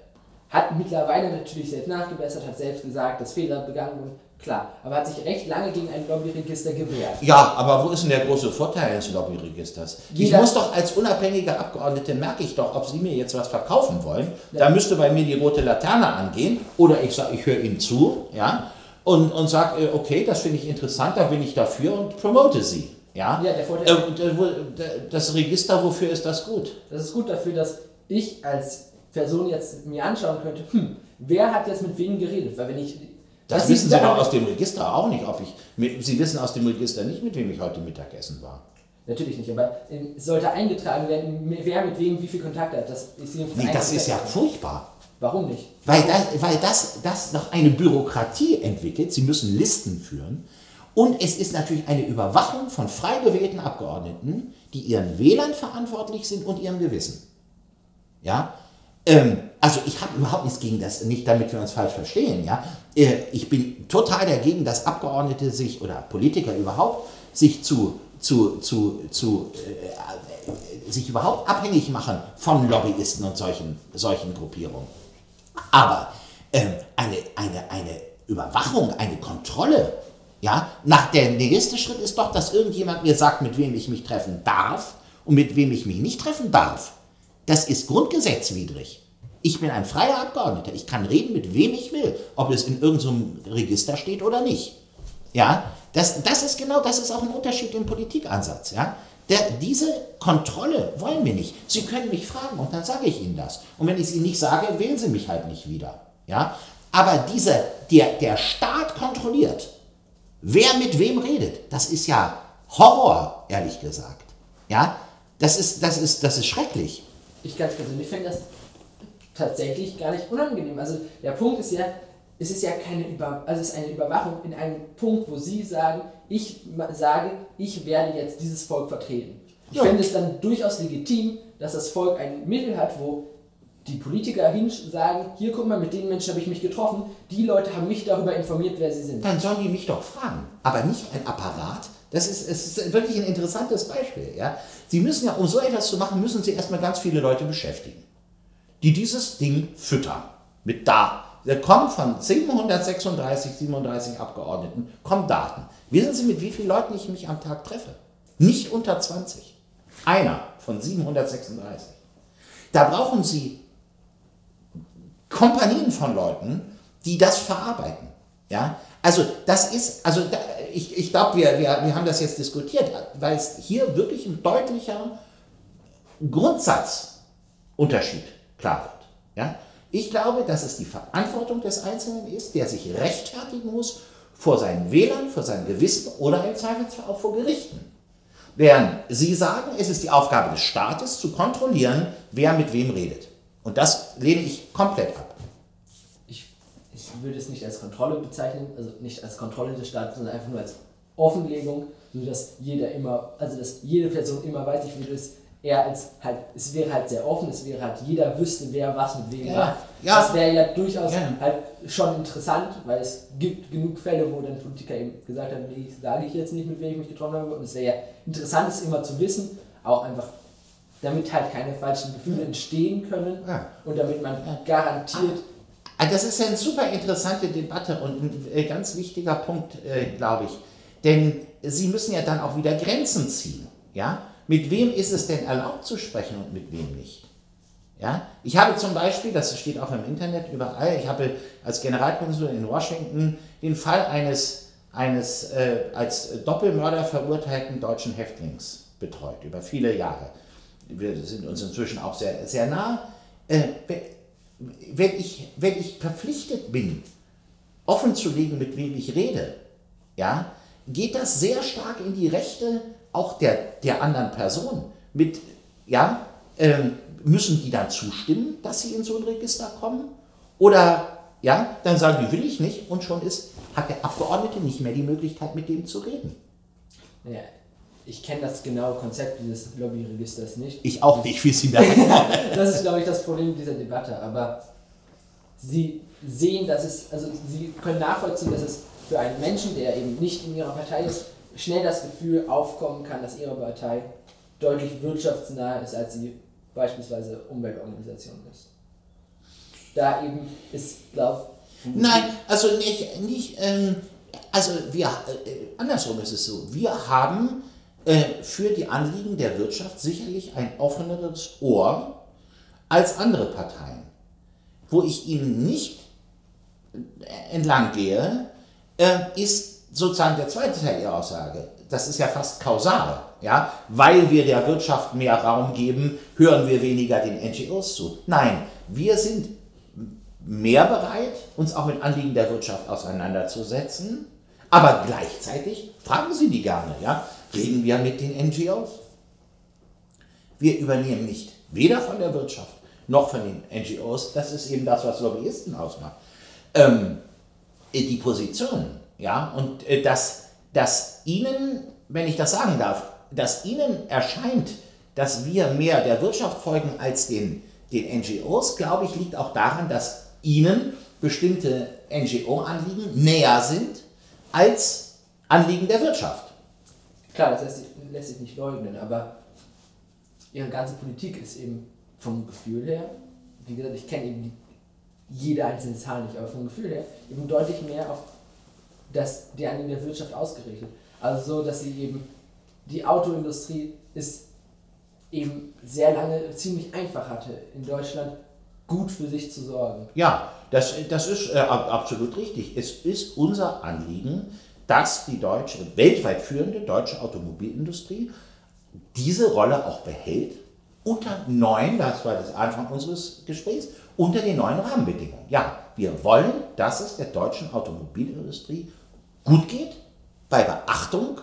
Hat mittlerweile natürlich selbst nachgebessert, hat selbst gesagt, dass Fehler begangen wurden. Klar, aber hat sich recht lange gegen ein Lobbyregister gewehrt. Ja, aber wo ist denn der große Vorteil eines Lobbyregisters? Jeder ich muss doch als unabhängiger Abgeordnete, merke ich doch, ob Sie mir jetzt was verkaufen wollen. Da müsste bei mir die rote Laterne angehen oder ich sage, ich höre Ihnen zu ja, und, und sage, äh, okay, das finde ich interessant, da bin ich dafür und promote Sie. Ja, ja der Vorteil äh, das Register, wofür ist das gut? Das ist gut dafür, dass ich als Person jetzt mir anschauen könnte, hm, wer hat jetzt mit wem geredet? Weil wenn ich das, das wissen Sie doch aus dem Register auch nicht, ob ich. Sie wissen aus dem Register nicht, mit wem ich heute Mittagessen war. Natürlich nicht, aber es sollte eingetragen werden, wer mit wem wie viel Kontakt hat. Das ist, nee, das ist ja furchtbar. Warum nicht? Weil, das, weil das, das noch eine Bürokratie entwickelt. Sie müssen Listen führen. Und es ist natürlich eine Überwachung von frei gewählten Abgeordneten, die ihren Wählern verantwortlich sind und ihrem Gewissen. Ja? Ähm, also ich habe überhaupt nichts gegen das, nicht damit wir uns falsch verstehen. Ja? Äh, ich bin total dagegen, dass Abgeordnete sich oder Politiker überhaupt sich zu, zu, zu, zu äh, sich überhaupt abhängig machen von Lobbyisten und solchen, solchen Gruppierungen. Aber ähm, eine, eine, eine Überwachung, eine Kontrolle. Ja, nach der nächste Schritt ist doch, dass irgendjemand mir sagt, mit wem ich mich treffen darf und mit wem ich mich nicht treffen darf. Das ist grundgesetzwidrig. Ich bin ein freier Abgeordneter. Ich kann reden, mit wem ich will, ob es in irgendeinem Register steht oder nicht. Ja, das, das ist genau, das ist auch ein Unterschied im Politikansatz. Ja? Der, diese Kontrolle wollen wir nicht. Sie können mich fragen und dann sage ich Ihnen das. Und wenn ich es Ihnen nicht sage, wählen Sie mich halt nicht wieder. Ja? Aber diese, der, der Staat kontrolliert, wer mit wem redet, das ist ja Horror, ehrlich gesagt. Ja? Das ist, das ist, das ist schrecklich. Ich ganz persönlich finde das tatsächlich gar nicht unangenehm. Also der Punkt ist ja, es ist ja keine Über also es ist eine Überwachung in einem Punkt, wo Sie sagen, ich sage, ich werde jetzt dieses Volk vertreten. Ich ja. fände es dann durchaus legitim, dass das Volk ein Mittel hat, wo die Politiker hin sagen, hier guck mal, mit den Menschen habe ich mich getroffen, die Leute haben mich darüber informiert, wer sie sind. Dann sollen die mich doch fragen, aber nicht ein Apparat. Das ist, es ist wirklich ein interessantes Beispiel. Ja? Sie müssen ja, um so etwas zu machen, müssen Sie erstmal ganz viele Leute beschäftigen, die dieses Ding füttern mit da. Da kommen von 736, 37 Abgeordneten, kommen Daten. Wissen Sie, mit wie vielen Leuten ich mich am Tag treffe? Nicht unter 20. Einer von 736. Da brauchen Sie Kompanien von Leuten, die das verarbeiten. Ja? Also das ist, also da, ich, ich glaube, wir, wir, wir haben das jetzt diskutiert, weil es hier wirklich ein deutlicher Grundsatzunterschied klar wird. Ja? Ich glaube, dass es die Verantwortung des Einzelnen ist, der sich rechtfertigen muss vor seinen Wählern, vor seinem Gewissen oder im Zweifelsfall auch vor Gerichten. Während Sie sagen, es ist die Aufgabe des Staates zu kontrollieren, wer mit wem redet. Und das lehne ich komplett ab. Würde es nicht als Kontrolle bezeichnen, also nicht als Kontrolle des Staates, sondern einfach nur als Offenlegung, sodass jeder immer, also dass jede Person immer weiß, ich würde es eher als halt, es wäre halt sehr offen, es wäre halt, jeder wüsste, wer was mit wem ja, macht. Ja, das wäre ja durchaus ja. halt schon interessant, weil es gibt genug Fälle, wo dann Politiker eben gesagt haben, nee, sage ich jetzt nicht, mit wem ich mich getroffen habe. Und es wäre ja interessant, es immer zu wissen, auch einfach damit halt keine falschen Gefühle entstehen können und damit man garantiert. Ah, das ist eine super interessante Debatte und ein äh, ganz wichtiger Punkt, äh, glaube ich. Denn Sie müssen ja dann auch wieder Grenzen ziehen. Ja? Mit wem ist es denn erlaubt zu sprechen und mit wem nicht? Ja? Ich habe zum Beispiel, das steht auch im Internet überall, ich habe als Generalkonsul in Washington den Fall eines, eines äh, als Doppelmörder verurteilten deutschen Häftlings betreut, über viele Jahre wir sind uns inzwischen auch sehr, sehr nah, äh, wenn, ich, wenn ich verpflichtet bin, offen zu legen, mit wem ich rede, ja, geht das sehr stark in die Rechte auch der, der anderen Person. Mit, ja, ähm, müssen die dann zustimmen, dass sie in so ein Register kommen? Oder ja, dann sagen die, will ich nicht und schon ist, hat der Abgeordnete nicht mehr die Möglichkeit, mit dem zu reden. Ja, ich kenne das genaue Konzept dieses Lobbyregisters nicht. Ich auch nicht, wie Sie merken. das ist, glaube ich, das Problem dieser Debatte. Aber Sie sehen, dass es, also Sie können nachvollziehen, dass es für einen Menschen, der eben nicht in Ihrer Partei ist, schnell das Gefühl aufkommen kann, dass Ihre Partei deutlich wirtschaftsnah ist, als sie beispielsweise Umweltorganisation ist. Da eben ist, glaube ich. Nein, also nicht, nicht ähm, also wir, äh, andersrum ist es so, wir haben äh, für die Anliegen der Wirtschaft sicherlich ein offeneres Ohr als andere Parteien. Wo ich ihnen nicht entlang gehe, äh, ist sozusagen der zweite Teil Ihrer Aussage. Das ist ja fast kausal. Ja? Weil wir der Wirtschaft mehr Raum geben, hören wir weniger den NGOs zu. Nein, wir sind mehr bereit, uns auch mit Anliegen der Wirtschaft auseinanderzusetzen, aber gleichzeitig fragen Sie die gerne. Ja? Reden wir mit den NGOs. Wir übernehmen nicht weder von der Wirtschaft noch von den NGOs, das ist eben das, was Lobbyisten ausmacht, ähm, die Position. Ja? Und äh, dass, dass Ihnen, wenn ich das sagen darf, dass Ihnen erscheint, dass wir mehr der Wirtschaft folgen als den, den NGOs, glaube ich, liegt auch daran, dass Ihnen bestimmte NGO-Anliegen näher sind als Anliegen der Wirtschaft. Klar, das lässt sich, lässt sich nicht leugnen, aber ihre ganze Politik ist eben vom Gefühl her, wie gesagt, ich kenne eben die jede einzelne Zahl nicht, aber vom Gefühl her eben deutlich mehr auf das, die in der Wirtschaft ausgerichtet. Also so, dass sie eben, die Autoindustrie ist eben sehr lange ziemlich einfach hatte, in Deutschland gut für sich zu sorgen. Ja, das, das ist äh, absolut richtig. Es ist unser Anliegen, dass die deutsche, weltweit führende deutsche Automobilindustrie diese Rolle auch behält, unter neuen, das war das Anfang unseres Gesprächs, unter den neuen Rahmenbedingungen. Ja, wir wollen, dass es der deutschen Automobilindustrie gut geht, bei Beachtung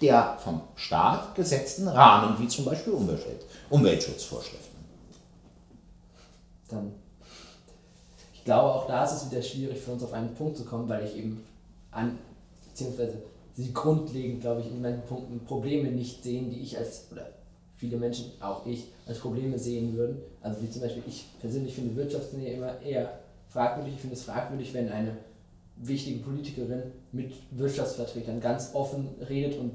der vom Staat gesetzten Rahmen, wie zum Beispiel Umwelt, Umweltschutzvorschriften. Dann, ich glaube, auch da ist es wieder schwierig für uns auf einen Punkt zu kommen, weil ich eben an, beziehungsweise sie grundlegend, glaube ich, in meinen Punkten Probleme nicht sehen, die ich als, oder viele Menschen, auch ich, als Probleme sehen würden. Also wie zum Beispiel, ich persönlich finde Wirtschaftsnähe immer eher fragwürdig. Ich finde es fragwürdig, wenn eine wichtige Politikerin mit Wirtschaftsvertretern ganz offen redet und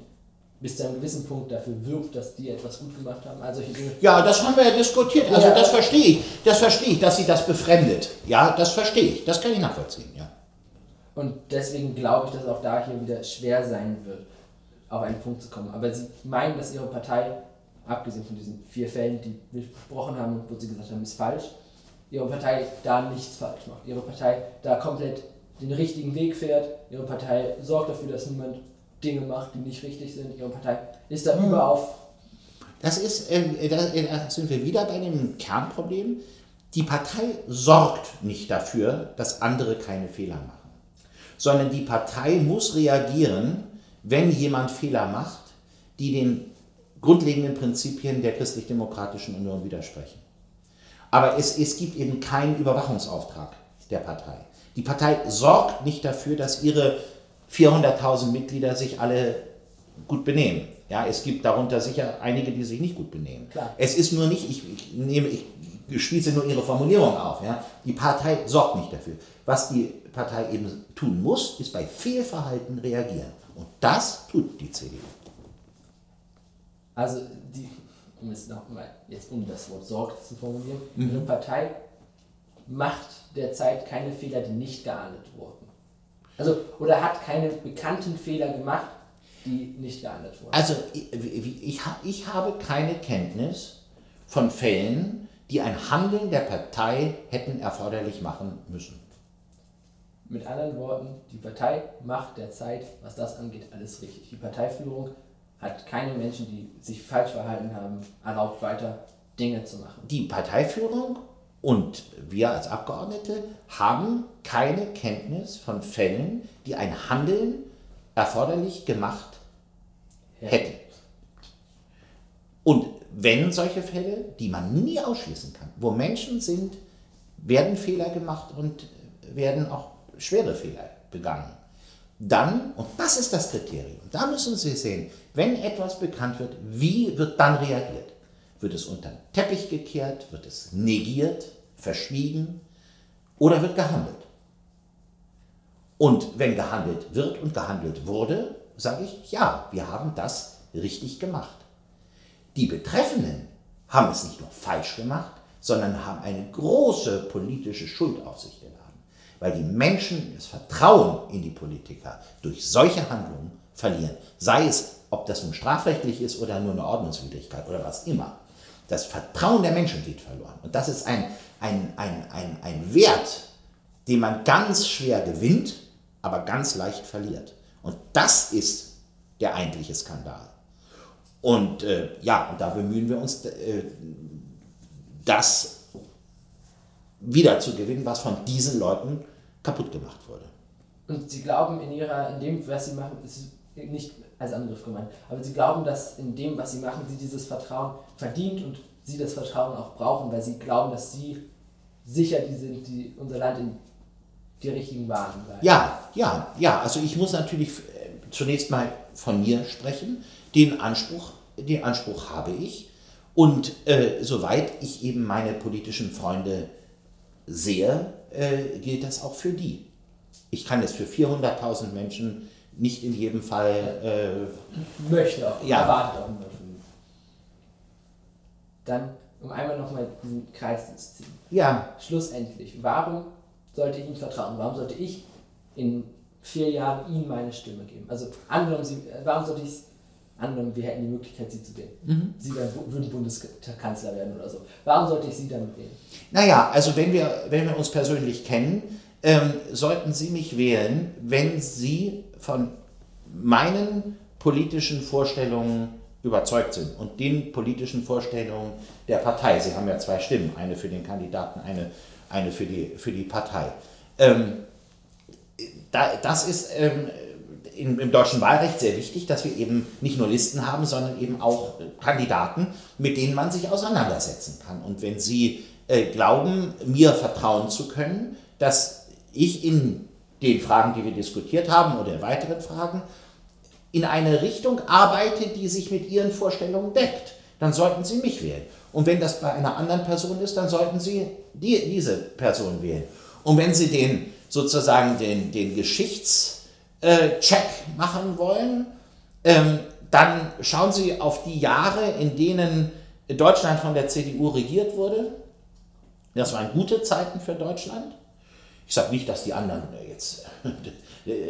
bis zu einem gewissen Punkt dafür wirbt, dass die etwas gut gemacht haben. Also ja, das haben wir ja diskutiert. Also ja. das verstehe ich. Das verstehe ich, dass sie das befremdet. Ja, das verstehe ich. Das kann ich nachvollziehen. Ja. Und deswegen glaube ich, dass auch da hier wieder schwer sein wird, auf einen Punkt zu kommen. Aber sie meinen, dass ihre Partei, abgesehen von diesen vier Fällen, die wir besprochen haben und wo sie gesagt haben, ist falsch, ihre Partei da nichts falsch macht. Ihre Partei da komplett den richtigen Weg fährt. Ihre Partei sorgt dafür, dass niemand Dinge macht, die nicht richtig sind. Ihre Partei ist da mhm. überauf. Das ist, äh, da, da sind wir wieder bei dem Kernproblem. Die Partei sorgt nicht dafür, dass andere keine Fehler machen, sondern die Partei muss reagieren, wenn jemand Fehler macht, die den grundlegenden Prinzipien der christlich-demokratischen Union widersprechen. Aber es, es gibt eben keinen Überwachungsauftrag der Partei. Die Partei sorgt nicht dafür, dass ihre 400.000 Mitglieder sich alle gut benehmen. Ja, es gibt darunter sicher einige, die sich nicht gut benehmen. Klar. Es ist nur nicht, ich, ich nehme, ich schließe nur Ihre Formulierung auf. Ja? Die Partei sorgt nicht dafür. Was die Partei eben tun muss, ist bei Fehlverhalten reagieren. Und das tut die CDU. Also, die, um es nochmal jetzt um das Wort sorgt zu formulieren, mhm. Ihre Partei macht derzeit keine Fehler, die nicht geahndet wurden. Also, oder hat keine bekannten Fehler gemacht, die nicht geahndet wurden. Also, ich, ich, ich habe keine Kenntnis von Fällen, die ein Handeln der Partei hätten erforderlich machen müssen. Mit anderen Worten, die Partei macht derzeit, was das angeht, alles richtig. Die Parteiführung hat keine Menschen, die sich falsch verhalten haben, erlaubt, weiter Dinge zu machen. Die Parteiführung und wir als Abgeordnete haben keine Kenntnis von Fällen, die ein Handeln erforderlich gemacht hätten. Und wenn solche Fälle, die man nie ausschließen kann, wo Menschen sind, werden Fehler gemacht und werden auch schwere Fehler begangen, dann, und das ist das Kriterium, da müssen Sie sehen, wenn etwas bekannt wird, wie wird dann reagiert? Wird es unter den Teppich gekehrt? Wird es negiert, verschwiegen oder wird gehandelt? Und wenn gehandelt wird und gehandelt wurde, sage ich, ja, wir haben das richtig gemacht. Die Betreffenden haben es nicht nur falsch gemacht, sondern haben eine große politische Schuld auf sich geladen, weil die Menschen das Vertrauen in die Politiker durch solche Handlungen verlieren, sei es, ob das nun strafrechtlich ist oder nur eine Ordnungswidrigkeit oder was immer. Das Vertrauen der Menschen geht verloren. Und das ist ein, ein, ein, ein, ein Wert, den man ganz schwer gewinnt, aber ganz leicht verliert. Und das ist der eigentliche Skandal. Und äh, ja, und da bemühen wir uns, äh, das wieder zu gewinnen, was von diesen Leuten kaputt gemacht wurde. Und Sie glauben in ihrer, in dem, was Sie machen, ist nicht als Angriff gemeint. Aber sie glauben, dass in dem, was sie machen, sie dieses Vertrauen verdient und sie das Vertrauen auch brauchen, weil sie glauben, dass sie sicher die sind, die unser Land in die richtigen Bahnen leiten. Ja, ja, ja. Also ich muss natürlich äh, zunächst mal von mir sprechen. Den Anspruch, den Anspruch habe ich. Und äh, soweit ich eben meine politischen Freunde sehe, äh, gilt das auch für die. Ich kann es für 400.000 Menschen nicht in jedem Fall äh, möchte auch, ja, erwartet auch dann, um einmal nochmal diesen Kreis zu ziehen. Ja. Schlussendlich, warum sollte ich ihm vertrauen? Warum sollte ich in vier Jahren ihm meine Stimme geben? Also angenommen, sie, warum sollte ich angenommen, wir hätten die Möglichkeit, sie zu wählen. Mhm. Sie würden Bundeskanzler werden oder so. Warum sollte ich sie dann wählen? Naja, also wenn wir, wenn wir uns persönlich kennen, ähm, sollten Sie mich wählen, wenn Sie von meinen politischen Vorstellungen überzeugt sind und den politischen Vorstellungen der Partei. Sie haben ja zwei Stimmen, eine für den Kandidaten, eine, eine für, die, für die Partei. Ähm, da, das ist ähm, im, im, deutschen Wahlrecht sehr wichtig, dass wir eben nicht nur Listen haben, sondern eben auch Kandidaten, mit denen man sich auseinandersetzen kann. Und wenn Sie äh, glauben, mir vertrauen zu können, dass ich in den Fragen, die wir diskutiert haben oder in weiteren Fragen, in eine Richtung arbeite, die sich mit Ihren Vorstellungen deckt, dann sollten Sie mich wählen. Und wenn das bei einer anderen Person ist, dann sollten Sie die, diese Person wählen. Und wenn Sie den sozusagen den, den Geschichtscheck machen wollen, ähm, dann schauen Sie auf die Jahre, in denen Deutschland von der CDU regiert wurde. Das waren gute Zeiten für Deutschland. Ich sage nicht, dass die anderen jetzt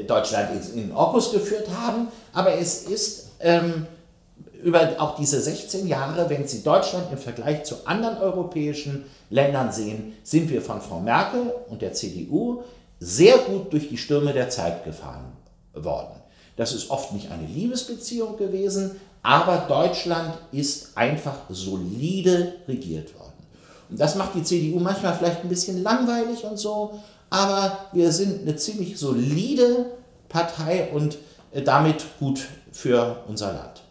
Deutschland in Orkus geführt haben, aber es ist ähm, über auch diese 16 Jahre, wenn Sie Deutschland im Vergleich zu anderen europäischen Ländern sehen, sind wir von Frau Merkel und der CDU sehr gut durch die Stürme der Zeit gefahren worden. Das ist oft nicht eine Liebesbeziehung gewesen, aber Deutschland ist einfach solide regiert worden. Und das macht die CDU manchmal vielleicht ein bisschen langweilig und so, aber wir sind eine ziemlich solide Partei und äh, damit gut für unser Land.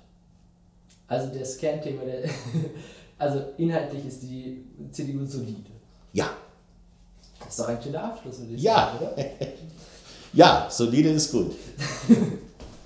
Also das Kernthema, der, also inhaltlich ist die CDU solide. Ja. Das ist doch ein schöner Abschluss, würde ich ja. oder? ja, solide ist gut.